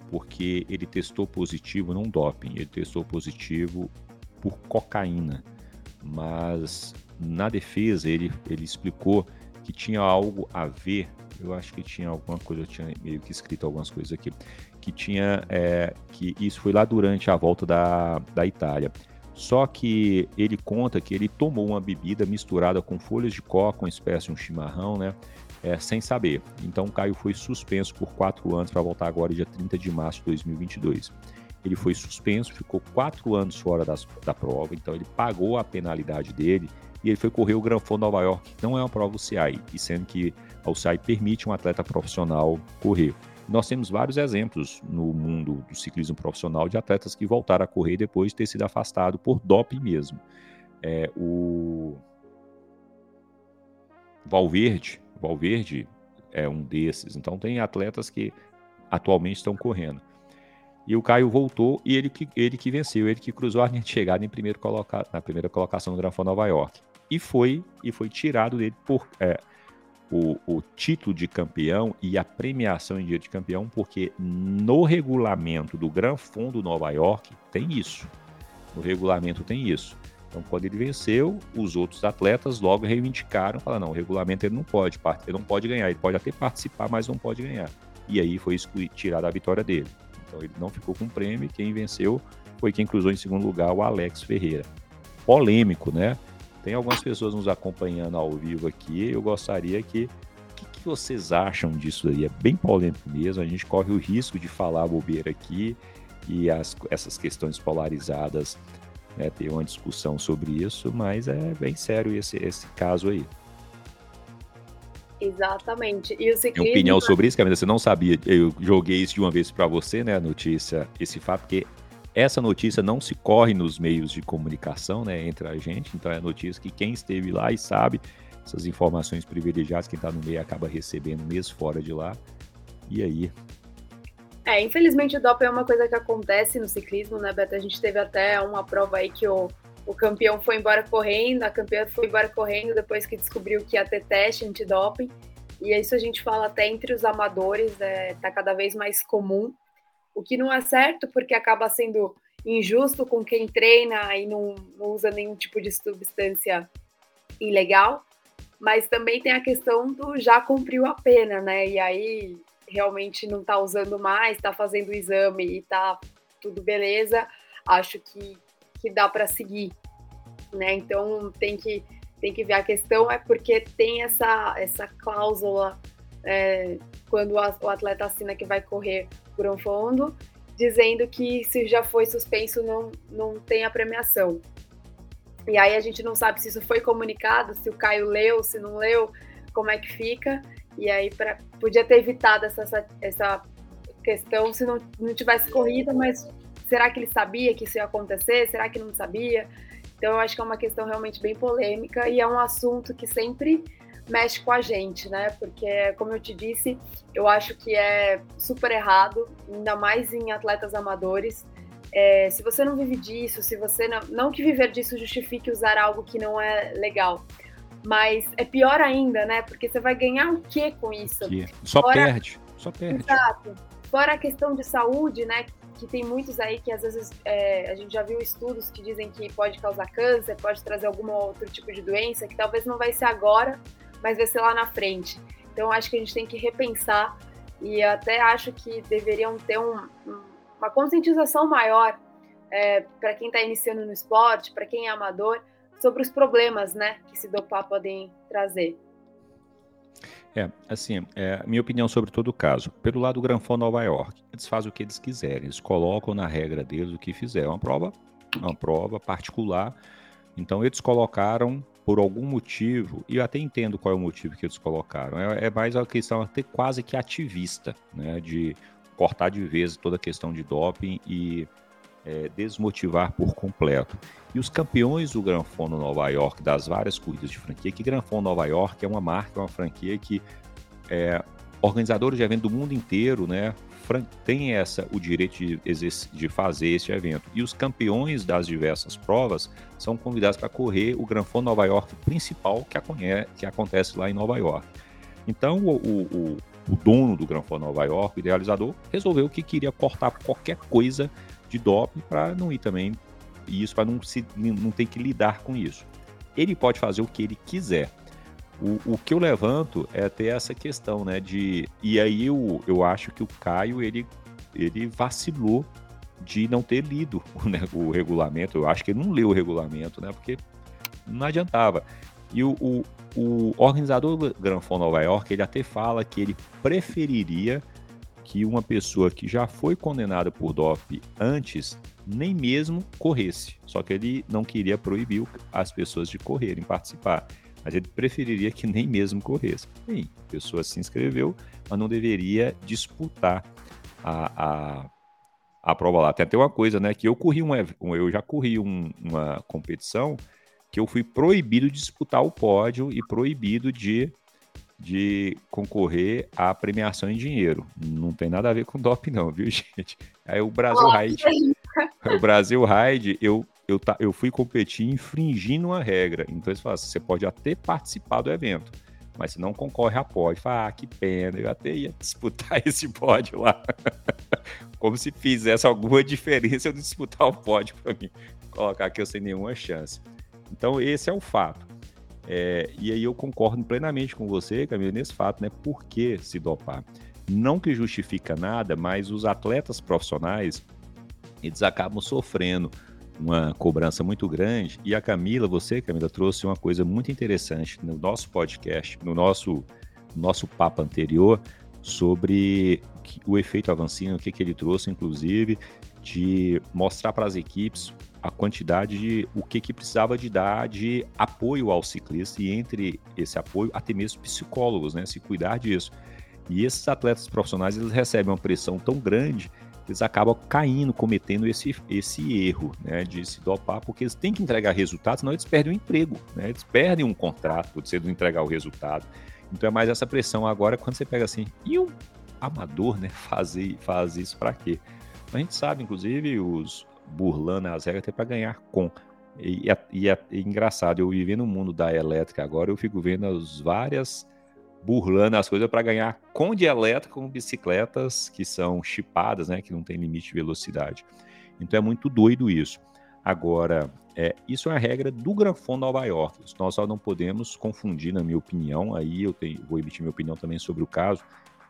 porque ele testou positivo, não doping, ele testou positivo por cocaína. Mas na defesa ele, ele explicou que tinha algo a ver, eu acho que tinha alguma coisa, eu tinha meio que escrito algumas coisas aqui, que tinha, é, que isso foi lá durante a volta da, da Itália. Só que ele conta que ele tomou uma bebida misturada com folhas de coca, uma espécie de um chimarrão, né? é, sem saber. Então, Caio foi suspenso por quatro anos para voltar agora dia 30 de março de 2022. Ele foi suspenso, ficou quatro anos fora das, da prova, então ele pagou a penalidade dele e ele foi correr o Gran Fondo Nova York, que não é uma prova UCI, e sendo que a UCI permite um atleta profissional correr. Nós temos vários exemplos no mundo do ciclismo profissional de atletas que voltaram a correr depois de ter sido afastado por doping mesmo. É, o Valverde, Valverde é um desses. Então tem atletas que atualmente estão correndo. E o Caio voltou e ele que, ele que venceu, ele que cruzou a linha de chegada em primeiro coloca, na primeira colocação do Granfão Nova York. E foi e foi tirado dele por é, o, o, título de campeão e a premiação em dia de campeão, porque no regulamento do Gran Fundo Nova York tem isso. No regulamento tem isso. Então, quando ele venceu, os outros atletas logo reivindicaram, falaram, não, o regulamento ele não pode, ele não pode ganhar, ele pode até participar, mas não pode ganhar. E aí foi tirada a vitória dele. Então ele não ficou com prêmio, quem venceu foi quem cruzou em segundo lugar, o Alex Ferreira. Polêmico, né? Tem algumas pessoas nos acompanhando ao vivo aqui, eu gostaria que o que, que vocês acham disso aí? É bem polêmico mesmo, a gente corre o risco de falar bobeira aqui e as, essas questões polarizadas né, ter uma discussão sobre isso, mas é bem sério esse, esse caso aí. Exatamente. E o ciclismo... Tem opinião sobre isso, Camila? Você não sabia? Eu joguei isso de uma vez para você, né, a notícia, esse fato, porque essa notícia não se corre nos meios de comunicação, né, entre a gente. Então é notícia que quem esteve lá e sabe essas informações privilegiadas, quem está no meio acaba recebendo mesmo fora de lá. E aí, é, infelizmente o doping é uma coisa que acontece no ciclismo, né, Beto? A gente teve até uma prova aí que o, o campeão foi embora correndo, a campeã foi embora correndo depois que descobriu que ia ter teste antidoping. E isso a gente fala até entre os amadores, é, tá cada vez mais comum. O que não é certo, porque acaba sendo injusto com quem treina e não, não usa nenhum tipo de substância ilegal. Mas também tem a questão do já cumpriu a pena, né? E aí realmente não está usando mais, está fazendo o exame e está tudo beleza, acho que, que dá para seguir. Né? Então tem que, tem que ver a questão é porque tem essa, essa cláusula é, quando o atleta assina que vai correr por um fundo, dizendo que se já foi suspenso não, não tem a premiação. E aí a gente não sabe se isso foi comunicado, se o Caio leu, se não leu, como é que fica. E aí pra, podia ter evitado essa, essa, essa questão se não, não tivesse corrida, mas será que ele sabia que isso ia acontecer? Será que não sabia? Então eu acho que é uma questão realmente bem polêmica e é um assunto que sempre mexe com a gente, né? Porque, como eu te disse, eu acho que é super errado, ainda mais em atletas amadores. É, se você não vive disso, se você não, não que viver disso justifique usar algo que não é legal, mas é pior ainda, né? Porque você vai ganhar o que com isso? Só Fora... perde, só perde. Exato. Fora a questão de saúde, né? Que tem muitos aí que às vezes é, a gente já viu estudos que dizem que pode causar câncer, pode trazer algum outro tipo de doença, que talvez não vai ser agora, mas vai ser lá na frente. Então acho que a gente tem que repensar e até acho que deveriam ter um, uma conscientização maior é, para quem está iniciando no esporte, para quem é amador, sobre os problemas né, que se dopar podem trazer. É, assim, é, minha opinião sobre todo o caso. Pelo lado do Granfão Nova York, eles fazem o que eles quiserem, eles colocam na regra deles o que fizeram. É uma prova, uma prova particular. Então eles colocaram por algum motivo, e eu até entendo qual é o motivo que eles colocaram. É, é mais uma questão até quase que ativista, né? De cortar de vez toda a questão de doping e é, desmotivar por completo. E os campeões do Gran Fondo Nova York, das várias corridas de franquia, que Gran Fondo Nova York é uma marca, uma franquia que é, organizadores de evento do mundo inteiro, né, tem essa o direito de, de fazer esse evento. E os campeões das diversas provas são convidados para correr o Gran Fondo Nova York principal que, que acontece lá em Nova York. Então, o, o, o dono do Gran Fondo Nova York, o idealizador, resolveu que queria cortar qualquer coisa de doping para não ir também isso para não se não ter que lidar com isso. Ele pode fazer o que ele quiser. O, o que eu levanto é até essa questão, né? De e aí eu, eu acho que o Caio ele ele vacilou de não ter lido né, o regulamento. Eu acho que ele não leu o regulamento, né? Porque não adiantava. E o, o, o organizador do Grand Fondo Nova York, ele até fala que ele preferiria que uma pessoa que já foi condenada por DOP antes nem mesmo corresse. Só que ele não queria proibir as pessoas de correrem, participar. Mas ele preferiria que nem mesmo corresse. Bem, a pessoa se inscreveu, mas não deveria disputar a, a, a prova lá. Tem até uma coisa, né? Que eu corri um, eu já corri um, uma competição que eu fui proibido de disputar o pódio e proibido de de concorrer à premiação em dinheiro. Não tem nada a ver com DOP, não, viu, gente? Aí o Brasil Ride. o Brasil Ride, eu, eu, eu fui competir infringindo uma regra. Então eles falam assim, você pode até participar do evento, mas você não concorre a pódio. Fala, ah, que pena, eu até ia disputar esse pódio lá. Como se fizesse alguma diferença eu disputar o pódio para mim. Colocar aqui eu sem nenhuma chance. Então, esse é o fato. É, e aí eu concordo plenamente com você, Camila, nesse fato, né? Por que se dopar? Não que justifica nada, mas os atletas profissionais, eles acabam sofrendo uma cobrança muito grande. E a Camila, você, Camila, trouxe uma coisa muito interessante no nosso podcast, no nosso, nosso papo anterior, sobre o efeito Avancino, o que, que ele trouxe, inclusive, de mostrar para as equipes a quantidade de o que, que precisava de dar de apoio ao ciclista e entre esse apoio até mesmo psicólogos, né, se cuidar disso. E esses atletas profissionais eles recebem uma pressão tão grande eles acabam caindo, cometendo esse, esse erro né, de se dopar, porque eles têm que entregar resultados, senão eles perdem o emprego, né, eles perdem um contrato por você não entregar o resultado. Então é mais essa pressão agora quando você pega assim, e um amador né, fazer, faz isso para quê? A gente sabe, inclusive, os, burlando as regras até para ganhar com. E, e, é, é, engraçado, eu vivendo no mundo da elétrica agora, eu fico vendo as várias burlando as coisas para ganhar com de elétrica com bicicletas que são chipadas, né, que não tem limite de velocidade. Então é muito doido isso. Agora, é, isso é a regra do Gran Fondo Nova York. Nós só não podemos confundir, na minha opinião, aí eu tenho, vou emitir minha opinião também sobre o caso,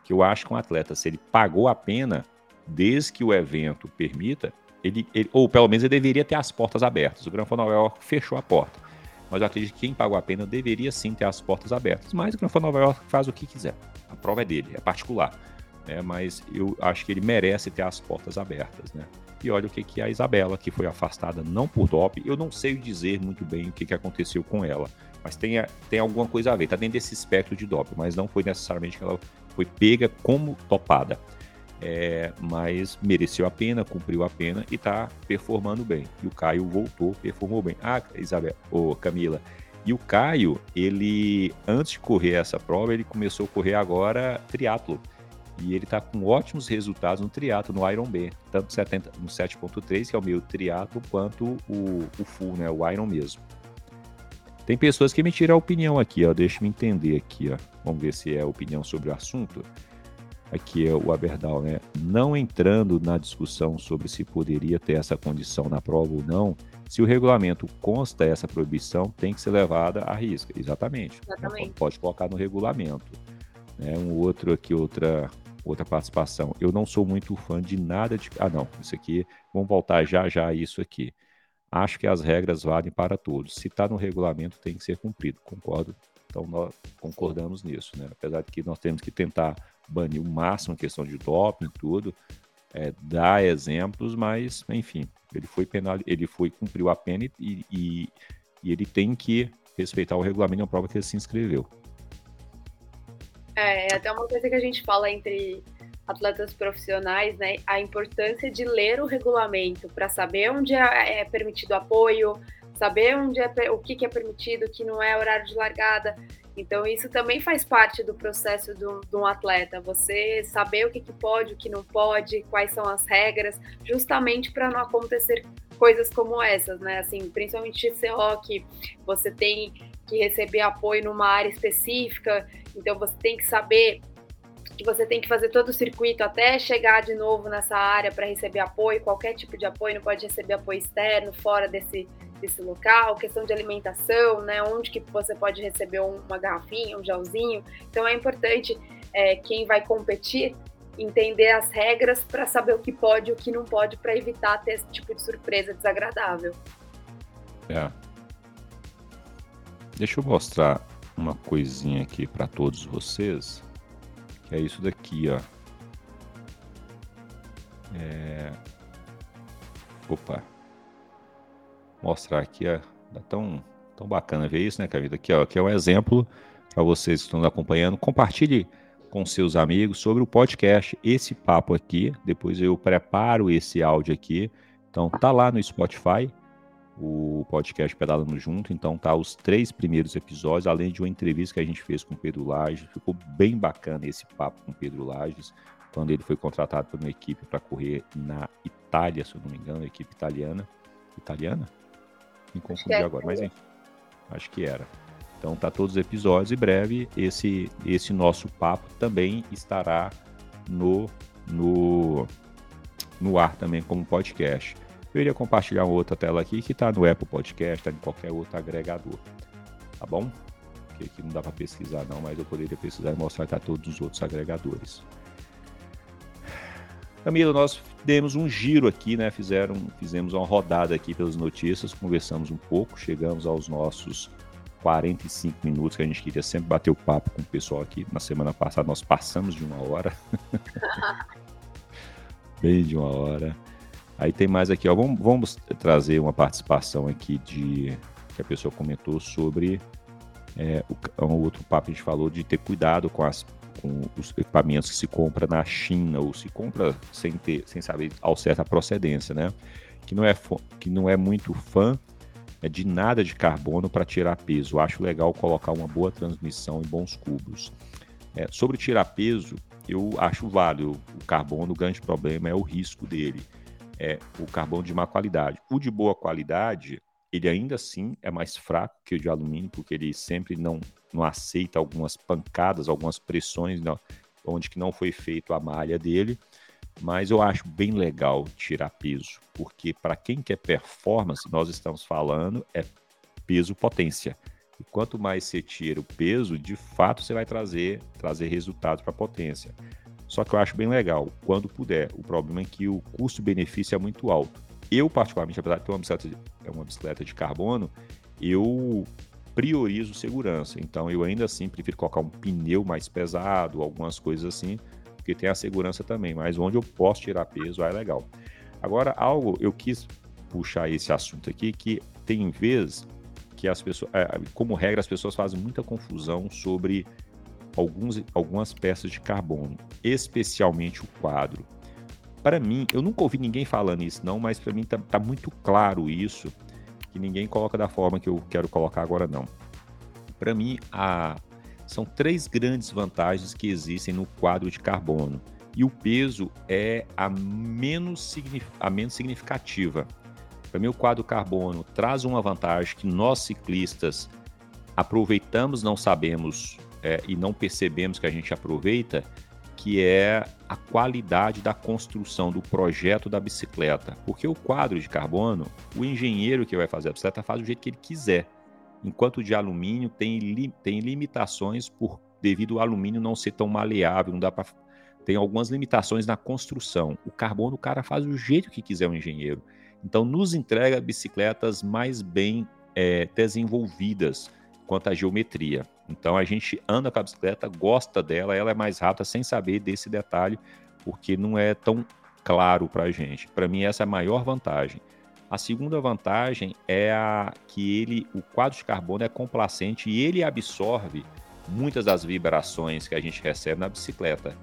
que eu acho que um atleta, se ele pagou a pena, desde que o evento permita, ele, ele, ou pelo menos ele deveria ter as portas abertas. O Granfão Nova York fechou a porta. Mas eu acredito que quem pagou a pena deveria sim ter as portas abertas. Mas o Granfão Nova York faz o que quiser. A prova é dele, é particular. Né? Mas eu acho que ele merece ter as portas abertas. Né? E olha o que, que a Isabela, que foi afastada não por doping, eu não sei dizer muito bem o que, que aconteceu com ela. Mas tem, tem alguma coisa a ver, está dentro desse espectro de doping, mas não foi necessariamente que ela foi pega como topada é, mas mereceu a pena, cumpriu a pena e está performando bem. E o Caio voltou, performou bem. Ah, Isabel, ô Camila, e o Caio, ele, antes de correr essa prova, ele começou a correr agora triatlo. E ele está com ótimos resultados no triatlo, no Iron B, tanto 70, no 7.3, que é o meu triatlo, quanto o, o full, né, o Iron mesmo. Tem pessoas que me tiram a opinião aqui, ó, deixa eu entender aqui, ó. Vamos ver se é opinião sobre o assunto aqui é o Aberdal, né? Não entrando na discussão sobre se poderia ter essa condição na prova ou não, se o regulamento consta essa proibição, tem que ser levada à risca. Exatamente. Exatamente. Pode colocar no regulamento. Né? Um outro aqui, outra outra participação. Eu não sou muito fã de nada de. Ah, não, isso aqui. Vamos voltar já já a isso aqui. Acho que as regras valem para todos. Se está no regulamento, tem que ser cumprido. Concordo. Então nós concordamos nisso, né? Apesar de que nós temos que tentar banir o máximo a questão de doping, tudo, é, dar exemplos, mas, enfim, ele foi penal, ele foi, cumpriu a pena e, e, e ele tem que respeitar o regulamento da prova que ele se inscreveu. É, é até uma coisa que a gente fala entre atletas profissionais, né? A importância de ler o regulamento para saber onde é, é permitido apoio, saber onde é o que, que é permitido, o que não é horário de largada. Então, isso também faz parte do processo de um atleta, você saber o que, que pode, o que não pode, quais são as regras, justamente para não acontecer coisas como essas, né? Assim, principalmente CO, que você tem que receber apoio numa área específica, então você tem que saber que você tem que fazer todo o circuito até chegar de novo nessa área para receber apoio, qualquer tipo de apoio, não pode receber apoio externo, fora desse, desse local, questão de alimentação, né? Onde que você pode receber uma garrafinha, um gelzinho. Então é importante é, quem vai competir entender as regras para saber o que pode e o que não pode para evitar ter esse tipo de surpresa desagradável. É. Deixa eu mostrar uma coisinha aqui para todos vocês, que é isso daqui, ó. É... Opa, mostrar aqui, é tão, tão bacana ver isso, né, Cavita? Aqui, ó, aqui é um exemplo para vocês que estão nos acompanhando. Compartilhe com seus amigos sobre o podcast, esse papo aqui. Depois eu preparo esse áudio aqui. Então tá lá no Spotify, o podcast Pedalando Junto. Então tá os três primeiros episódios, além de uma entrevista que a gente fez com o Pedro Lages. Ficou bem bacana esse papo com o Pedro Lages, quando ele foi contratado por uma equipe para correr na Itália, se eu não me engano, equipe italiana. Italiana? Me confundi é agora, mas enfim, acho que era. Então tá todos os episódios e breve esse esse nosso papo também estará no no no ar também como podcast. Eu iria compartilhar outra tela aqui que está no Apple Podcast, está em qualquer outro agregador. Tá bom? Porque aqui não dá para pesquisar não, mas eu poderia pesquisar e mostrar que tá todos os outros agregadores. Camila, nós demos um giro aqui, né? Fizeram, fizemos uma rodada aqui pelas notícias, conversamos um pouco, chegamos aos nossos 45 minutos, que a gente queria sempre bater o papo com o pessoal aqui. Na semana passada nós passamos de uma hora. Bem de uma hora. Aí tem mais aqui, ó. Vamos, vamos trazer uma participação aqui de que a pessoa comentou sobre é, o, um outro papo a gente falou de ter cuidado com as com os equipamentos que se compra na China ou se compra sem ter, sem saber ao certo a procedência, né? Que não é, que não é muito fã é de nada de carbono para tirar peso. Acho legal colocar uma boa transmissão e bons cubos. É, sobre tirar peso, eu acho válido. O carbono, o grande problema é o risco dele. É o carbono de má qualidade. O de boa qualidade, ele ainda assim é mais fraco que o de alumínio, porque ele sempre não, não aceita algumas pancadas, algumas pressões não, onde que não foi feito a malha dele. Mas eu acho bem legal tirar peso, porque para quem quer performance, nós estamos falando é peso potência. E quanto mais você tira o peso, de fato você vai trazer, trazer resultados para a potência. Só que eu acho bem legal, quando puder. O problema é que o custo-benefício é muito alto. Eu, particularmente, apesar de ter uma bicicleta de, é uma bicicleta de carbono, eu priorizo segurança. Então, eu ainda assim prefiro colocar um pneu mais pesado, algumas coisas assim, porque tem a segurança também. Mas onde eu posso tirar peso, aí é legal. Agora, algo eu quis puxar esse assunto aqui, que tem vezes que as pessoas, é, como regra, as pessoas fazem muita confusão sobre alguns, algumas peças de carbono, especialmente o quadro para mim, eu nunca ouvi ninguém falando isso, não, mas para mim tá, tá, muito claro isso, que ninguém coloca da forma que eu quero colocar agora, não. Para mim, a... são três grandes vantagens que existem no quadro de carbono. E o peso é a menos, a menos significativa. Para mim, o quadro carbono traz uma vantagem que nós ciclistas aproveitamos, não sabemos é, e não percebemos que a gente aproveita, que é a qualidade da construção do projeto da bicicleta. Porque o quadro de carbono, o engenheiro que vai fazer a bicicleta faz do jeito que ele quiser. Enquanto o de alumínio tem, li, tem limitações por devido ao alumínio não ser tão maleável, não dá para tem algumas limitações na construção. O carbono o cara faz do jeito que quiser o engenheiro. Então nos entrega bicicletas mais bem é, desenvolvidas quanto à geometria. Então a gente anda com a bicicleta, gosta dela, ela é mais rápida sem saber desse detalhe, porque não é tão claro para a gente. Para mim essa é a maior vantagem. A segunda vantagem é a que ele, o quadro de carbono é complacente e ele absorve muitas das vibrações que a gente recebe na bicicleta,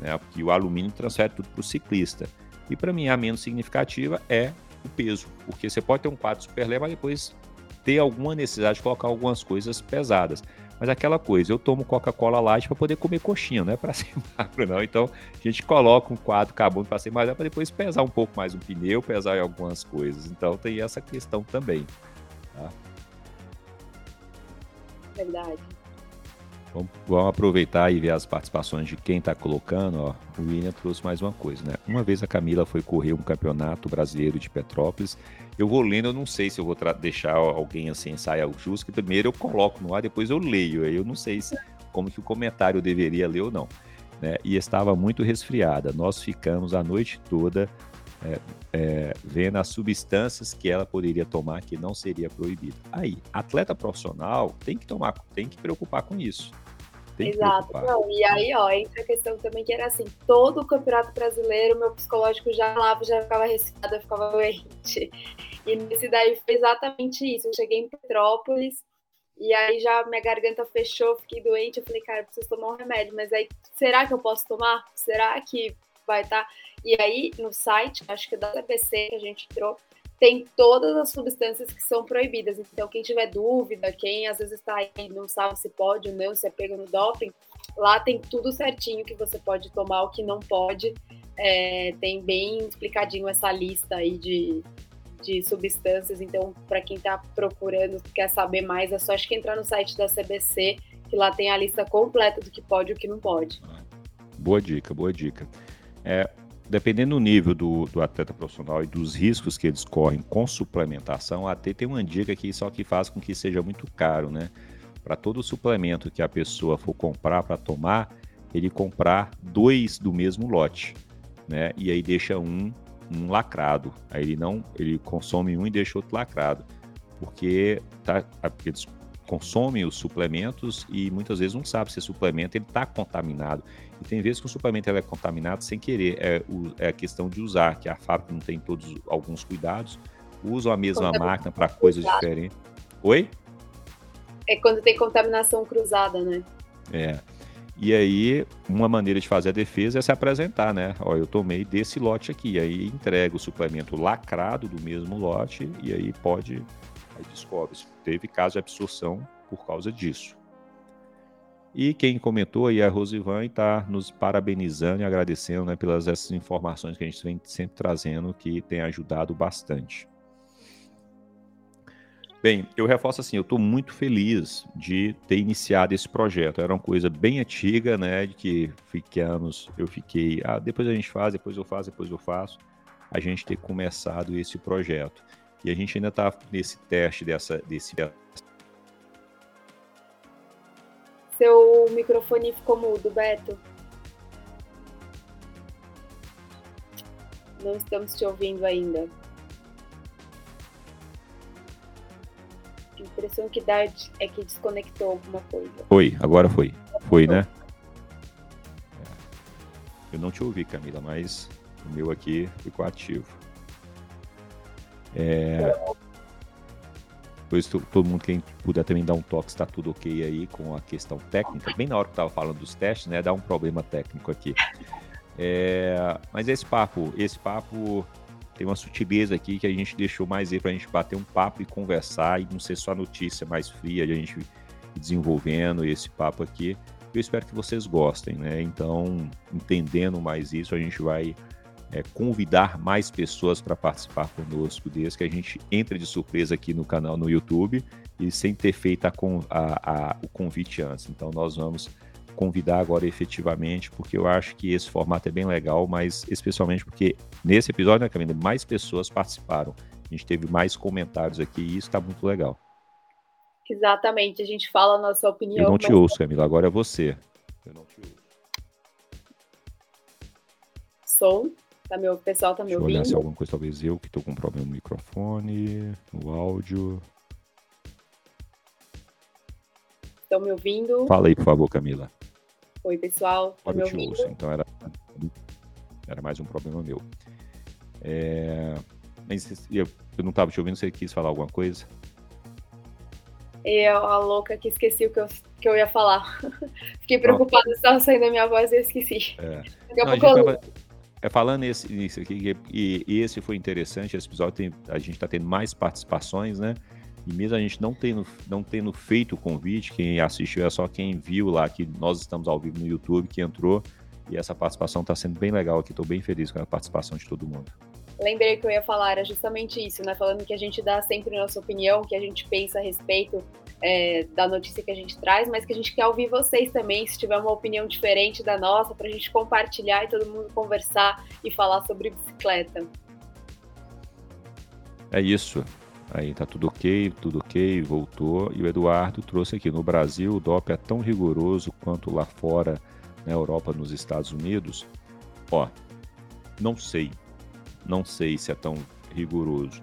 né? Porque o alumínio transfere tudo para o ciclista. E para mim a menos significativa é o peso, porque você pode ter um quadro super leve, mas depois ter alguma necessidade de colocar algumas coisas pesadas. Mas aquela coisa, eu tomo Coca-Cola Light para poder comer coxinha, não é para ser magro, não. Então a gente coloca um quadro carbono para ser mais para depois pesar um pouco mais um pneu, pesar em algumas coisas. Então tem essa questão também. Tá? Verdade. Vamos, vamos, aproveitar e ver as participações de quem está colocando. Ó. O William trouxe mais uma coisa, né? Uma vez a Camila foi correr um campeonato brasileiro de Petrópolis. Eu vou lendo, eu não sei se eu vou deixar alguém assim ensaiar o justo, que primeiro eu coloco no ar, depois eu leio. Aí eu não sei se, como que o comentário deveria ler ou não. Né? E estava muito resfriada. Nós ficamos a noite toda é, é, vendo as substâncias que ela poderia tomar que não seria proibido. Aí, atleta profissional tem que tomar, tem que preocupar com isso. Tem Exato. Não, e aí, ó, entra a questão também que era assim, todo o campeonato brasileiro, meu psicológico já lá, já ficava resfriado, eu ficava doente. E nesse daí foi exatamente isso. Eu cheguei em Petrópolis e aí já minha garganta fechou, fiquei doente. Eu falei, cara, preciso tomar um remédio. Mas aí, será que eu posso tomar? Será que vai estar? Tá? E aí, no site, acho que da CBC que a gente entrou, tem todas as substâncias que são proibidas. Então, quem tiver dúvida, quem às vezes está aí não sabe se pode ou não, se é pego no doping, lá tem tudo certinho que você pode tomar, o que não pode. É, tem bem explicadinho essa lista aí de, de substâncias. Então, para quem está procurando, quer saber mais, é só acho que entrar no site da CBC, que lá tem a lista completa do que pode e o que não pode. Boa dica, boa dica. É, dependendo do nível do, do, atleta profissional e dos riscos que eles correm com suplementação, até tem uma dica aqui só que faz com que seja muito caro, né? Para todo suplemento que a pessoa for comprar para tomar, ele comprar dois do mesmo lote, né? E aí deixa um, um lacrado. Aí ele não, ele consome um e deixa outro lacrado, porque tá, eles consomem os suplementos e muitas vezes não sabe se o suplemento está contaminado. E tem vezes que o suplemento é contaminado sem querer. É, o, é a questão de usar, que a fábrica não tem todos alguns cuidados, usam a mesma máquina para coisas diferentes. Oi? É quando tem contaminação cruzada, né? É. E aí, uma maneira de fazer a defesa é se apresentar, né? Ó, eu tomei desse lote aqui. Aí entrega o suplemento lacrado do mesmo lote e aí pode. Aí descobre teve caso de absorção por causa disso. E quem comentou aí, a Rosivan, está nos parabenizando e agradecendo né, pelas essas informações que a gente vem sempre trazendo, que tem ajudado bastante. Bem, eu reforço assim, eu estou muito feliz de ter iniciado esse projeto. Era uma coisa bem antiga, né? De que fiquei anos, eu fiquei, ah, depois a gente faz, depois eu faço, depois eu faço. A gente ter começado esse projeto. E a gente ainda está nesse teste dessa, desse. Seu microfone ficou mudo, Beto. Não estamos te ouvindo ainda. impressão que dá é que desconectou alguma coisa. Foi, agora foi. Foi, né? Eu não te ouvi, Camila, mas o meu aqui ficou ativo. É... Depois todo mundo quem puder também dar um toque está tudo ok aí com a questão técnica. Bem na hora que eu estava falando dos testes, né? Dá um problema técnico aqui. É... Mas esse papo, esse papo tem uma sutileza aqui que a gente deixou mais aí para a gente bater um papo e conversar e não ser só notícia mais fria, de a gente desenvolvendo esse papo aqui. Eu espero que vocês gostem, né? Então, entendendo mais isso, a gente vai é, convidar mais pessoas para participar conosco, desde que a gente entre de surpresa aqui no canal no YouTube e sem ter feito a, a, a, o convite antes. Então, nós vamos convidar agora efetivamente, porque eu acho que esse formato é bem legal, mas especialmente porque nesse episódio, né, Camila, mais pessoas participaram. A gente teve mais comentários aqui e isso está muito legal. Exatamente, a gente fala a nossa opinião. Eu não te mas... ouço, Camila, agora é você. Eu não te ouço. Som? Tá meu, o pessoal tá me Deixa ouvindo? olhar se alguma coisa, talvez eu que estou com um problema no microfone, no áudio. Estão me ouvindo? Fala aí, por favor, Camila. Oi, pessoal. Tá eu te ouço. Então era, era mais um problema meu. É... Mas eu, eu não estava te ouvindo, você quis falar alguma coisa? Eu, a louca que esqueci o que eu, que eu ia falar. Fiquei preocupada, estava saindo a minha voz e eu esqueci. É. Daqui a não, pouco a é, falando esse, isso aqui, e, e, esse foi interessante, esse episódio tem, a gente está tendo mais participações, né? E mesmo a gente não tendo, não tendo feito o convite, quem assistiu é só quem viu lá que nós estamos ao vivo no YouTube, que entrou. E essa participação está sendo bem legal aqui. Estou bem feliz com a participação de todo mundo. Lembrei que eu ia falar, era justamente isso, né? Falando que a gente dá sempre a nossa opinião, que a gente pensa a respeito é, da notícia que a gente traz, mas que a gente quer ouvir vocês também, se tiver uma opinião diferente da nossa, para a gente compartilhar e todo mundo conversar e falar sobre bicicleta. É isso. Aí tá tudo ok, tudo ok, voltou. E o Eduardo trouxe aqui: no Brasil, o DOP é tão rigoroso quanto lá fora, na Europa, nos Estados Unidos. Ó, não sei. Não sei se é tão rigoroso.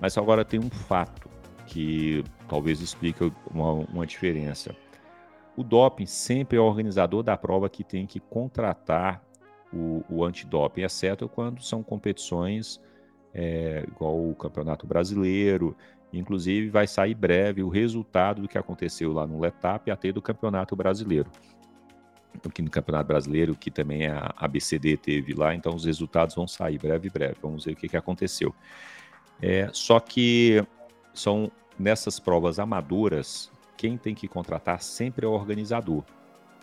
Mas agora tem um fato que talvez explique uma, uma diferença. O doping sempre é o organizador da prova que tem que contratar o, o antidoping, exceto quando são competições é, igual o Campeonato Brasileiro. Inclusive, vai sair breve o resultado do que aconteceu lá no Letap até do Campeonato Brasileiro. Aqui no Campeonato Brasileiro, que também a ABCD teve lá, então os resultados vão sair breve, breve. Vamos ver o que, que aconteceu. É, só que são nessas provas amadoras, quem tem que contratar sempre é o organizador.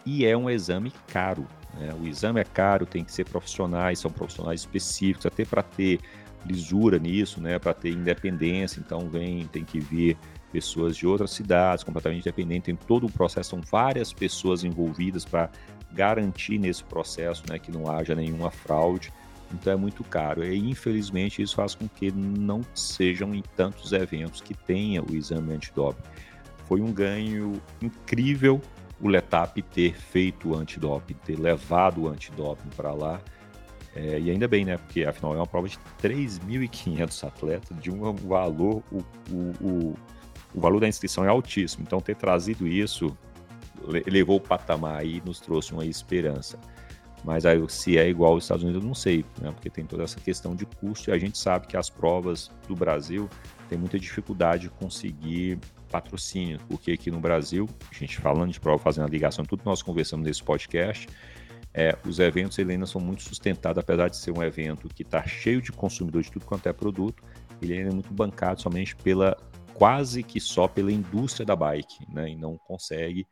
E é um exame caro. Né? O exame é caro, tem que ser profissionais, são profissionais específicos, até para ter lisura nisso, né, para ter independência. Então vem, tem que vir pessoas de outras cidades, completamente independentes, tem todo o processo, são várias pessoas envolvidas para garantir nesse processo, né, que não haja nenhuma fraude. Então é muito caro. E infelizmente isso faz com que não sejam em tantos eventos que tenha o exame antidoping. Foi um ganho incrível o Letap ter feito o antidoping, ter levado o antidoping para lá. É, e ainda bem, né? Porque afinal é uma prova de 3.500 atletas, de um valor, o, o, o, o, valor da inscrição é altíssimo. Então, ter trazido isso levou o patamar e nos trouxe uma esperança. Mas aí, se é igual aos Estados Unidos, eu não sei, né? Porque tem toda essa questão de custo e a gente sabe que as provas do Brasil têm muita dificuldade de conseguir patrocínio, porque aqui no Brasil, a gente falando de prova, fazendo a ligação, tudo nós conversamos nesse podcast, é, os eventos Helena são muito sustentados, apesar de ser um evento que está cheio de consumidores de tudo quanto é produto, ele é muito bancado somente pela quase que só pela indústria da bike, né? E não consegue,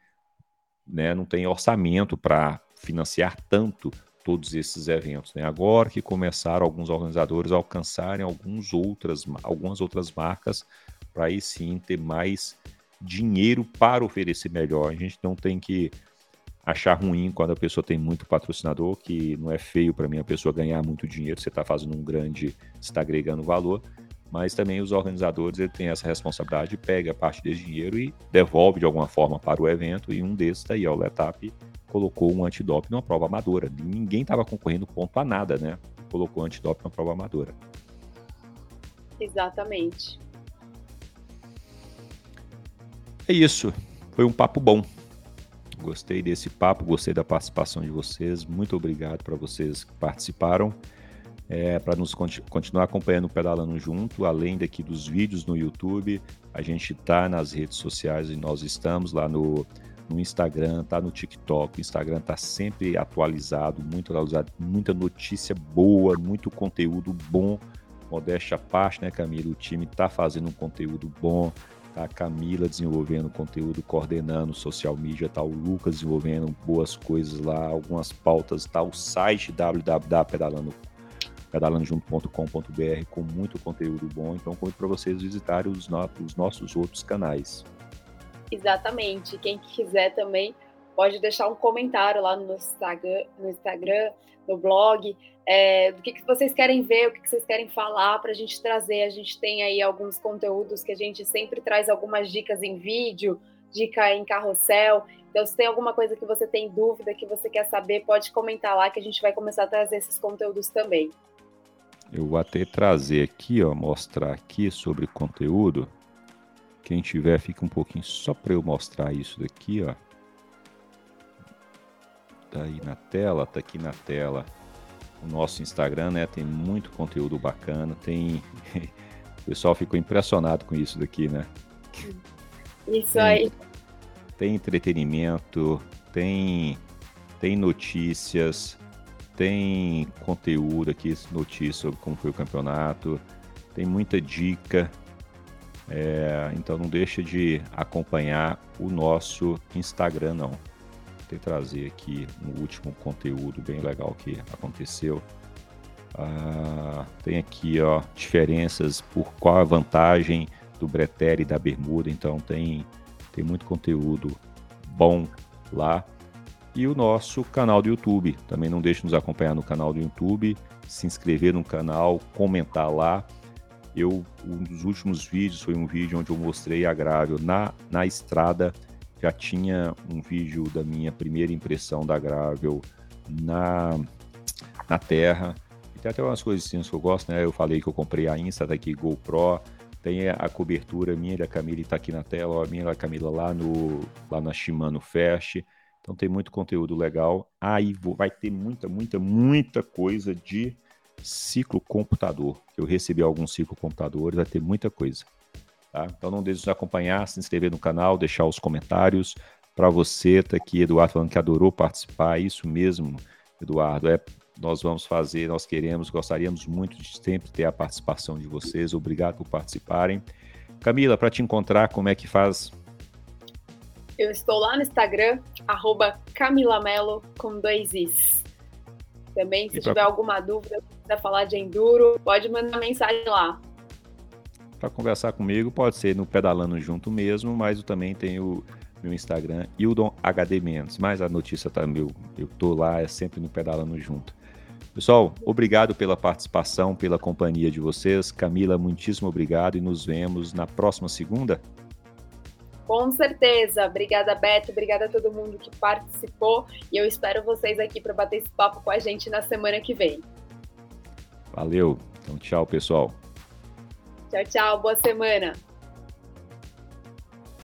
né? Não tem orçamento para financiar tanto todos esses eventos. Né? Agora que começaram alguns organizadores a alcançarem alguns outras, algumas outras marcas para aí sim ter mais dinheiro para oferecer melhor. A gente não tem que achar ruim quando a pessoa tem muito patrocinador, que não é feio para mim a pessoa ganhar muito dinheiro, você está fazendo um grande, está agregando valor, mas também os organizadores ele têm essa responsabilidade, pega parte desse dinheiro e devolve de alguma forma para o evento, e um desses daí, ó, o Letap, colocou um antidoping numa prova amadora. Ninguém estava concorrendo ponto a nada, né? Colocou antidoping na prova amadora. Exatamente. É isso. Foi um papo bom. Gostei desse papo, gostei da participação de vocês. Muito obrigado para vocês que participaram. É, para nos continu continuar acompanhando o Pedalando Junto, além daqui dos vídeos no YouTube, a gente está nas redes sociais e nós estamos lá no, no Instagram, tá no TikTok. O Instagram tá sempre atualizado, muito atualizado, muita notícia boa, muito conteúdo bom. Modéstia à parte, né, Camila? O time tá fazendo um conteúdo bom. Tá a Camila desenvolvendo conteúdo, coordenando social media, tá o Lucas desenvolvendo boas coisas lá, algumas pautas, tá o site www.pedalando pedalandojunto.com.br com muito conteúdo bom. Então, convido para vocês visitarem os, no os nossos outros canais. Exatamente. Quem quiser também pode deixar um comentário lá no Instagram, no, Instagram, no blog, é, do que, que vocês querem ver, o que, que vocês querem falar para a gente trazer. A gente tem aí alguns conteúdos que a gente sempre traz algumas dicas em vídeo, dica em carrossel. Então, se tem alguma coisa que você tem dúvida, que você quer saber, pode comentar lá que a gente vai começar a trazer esses conteúdos também. Eu vou até trazer aqui, ó, mostrar aqui sobre conteúdo. Quem tiver, fica um pouquinho só para eu mostrar isso daqui, ó. Tá aí na tela, tá aqui na tela o nosso Instagram, né? Tem muito conteúdo bacana, tem... o pessoal ficou impressionado com isso daqui, né? Isso tem, aí. Tem entretenimento, tem, tem notícias, tem conteúdo aqui, notícias sobre como foi o campeonato, tem muita dica, é, então não deixa de acompanhar o nosso Instagram, não. Vou trazer aqui um último conteúdo bem legal que aconteceu. Ah, tem aqui ó, diferenças por qual a vantagem do Bretere e da Bermuda. Então tem, tem muito conteúdo bom lá. E o nosso canal do YouTube. Também não deixe de nos acompanhar no canal do YouTube, se inscrever no canal, comentar lá. Eu, um dos últimos vídeos foi um vídeo onde eu mostrei a Gravel na, na estrada. Já tinha um vídeo da minha primeira impressão da Gravel na, na terra. E tem até umas coisas que eu gosto, né? Eu falei que eu comprei a Insta daqui GoPro. Tem a cobertura minha da Camila está aqui na tela, a minha da Camila lá, no, lá na Shimano Fast. Então tem muito conteúdo legal. Aí vai ter muita, muita, muita coisa de ciclo computador. Eu recebi alguns ciclo computadores, vai ter muita coisa. Tá? Então não deixe de nos acompanhar, se inscrever no canal, deixar os comentários. Para você, tá aqui, Eduardo, falando que adorou participar, isso mesmo, Eduardo, é, nós vamos fazer, nós queremos, gostaríamos muito de sempre ter a participação de vocês. Obrigado por participarem. Camila, para te encontrar, como é que faz? Eu estou lá no Instagram, arroba Camilamelo com dois Is. Também, se pra... tiver alguma dúvida, quiser falar de enduro, pode mandar mensagem lá. Para conversar comigo, pode ser no Pedalando Junto mesmo, mas eu também tenho meu Instagram, Hildon HD Mendes. Mas a notícia tá meu, eu tô lá, é sempre no Pedalando Junto. Pessoal, obrigado pela participação, pela companhia de vocês. Camila, muitíssimo obrigado e nos vemos na próxima segunda. Com certeza. Obrigada, Beto. Obrigada a todo mundo que participou. E eu espero vocês aqui para bater esse papo com a gente na semana que vem. Valeu. Então, tchau, pessoal. Tchau, tchau. Boa semana.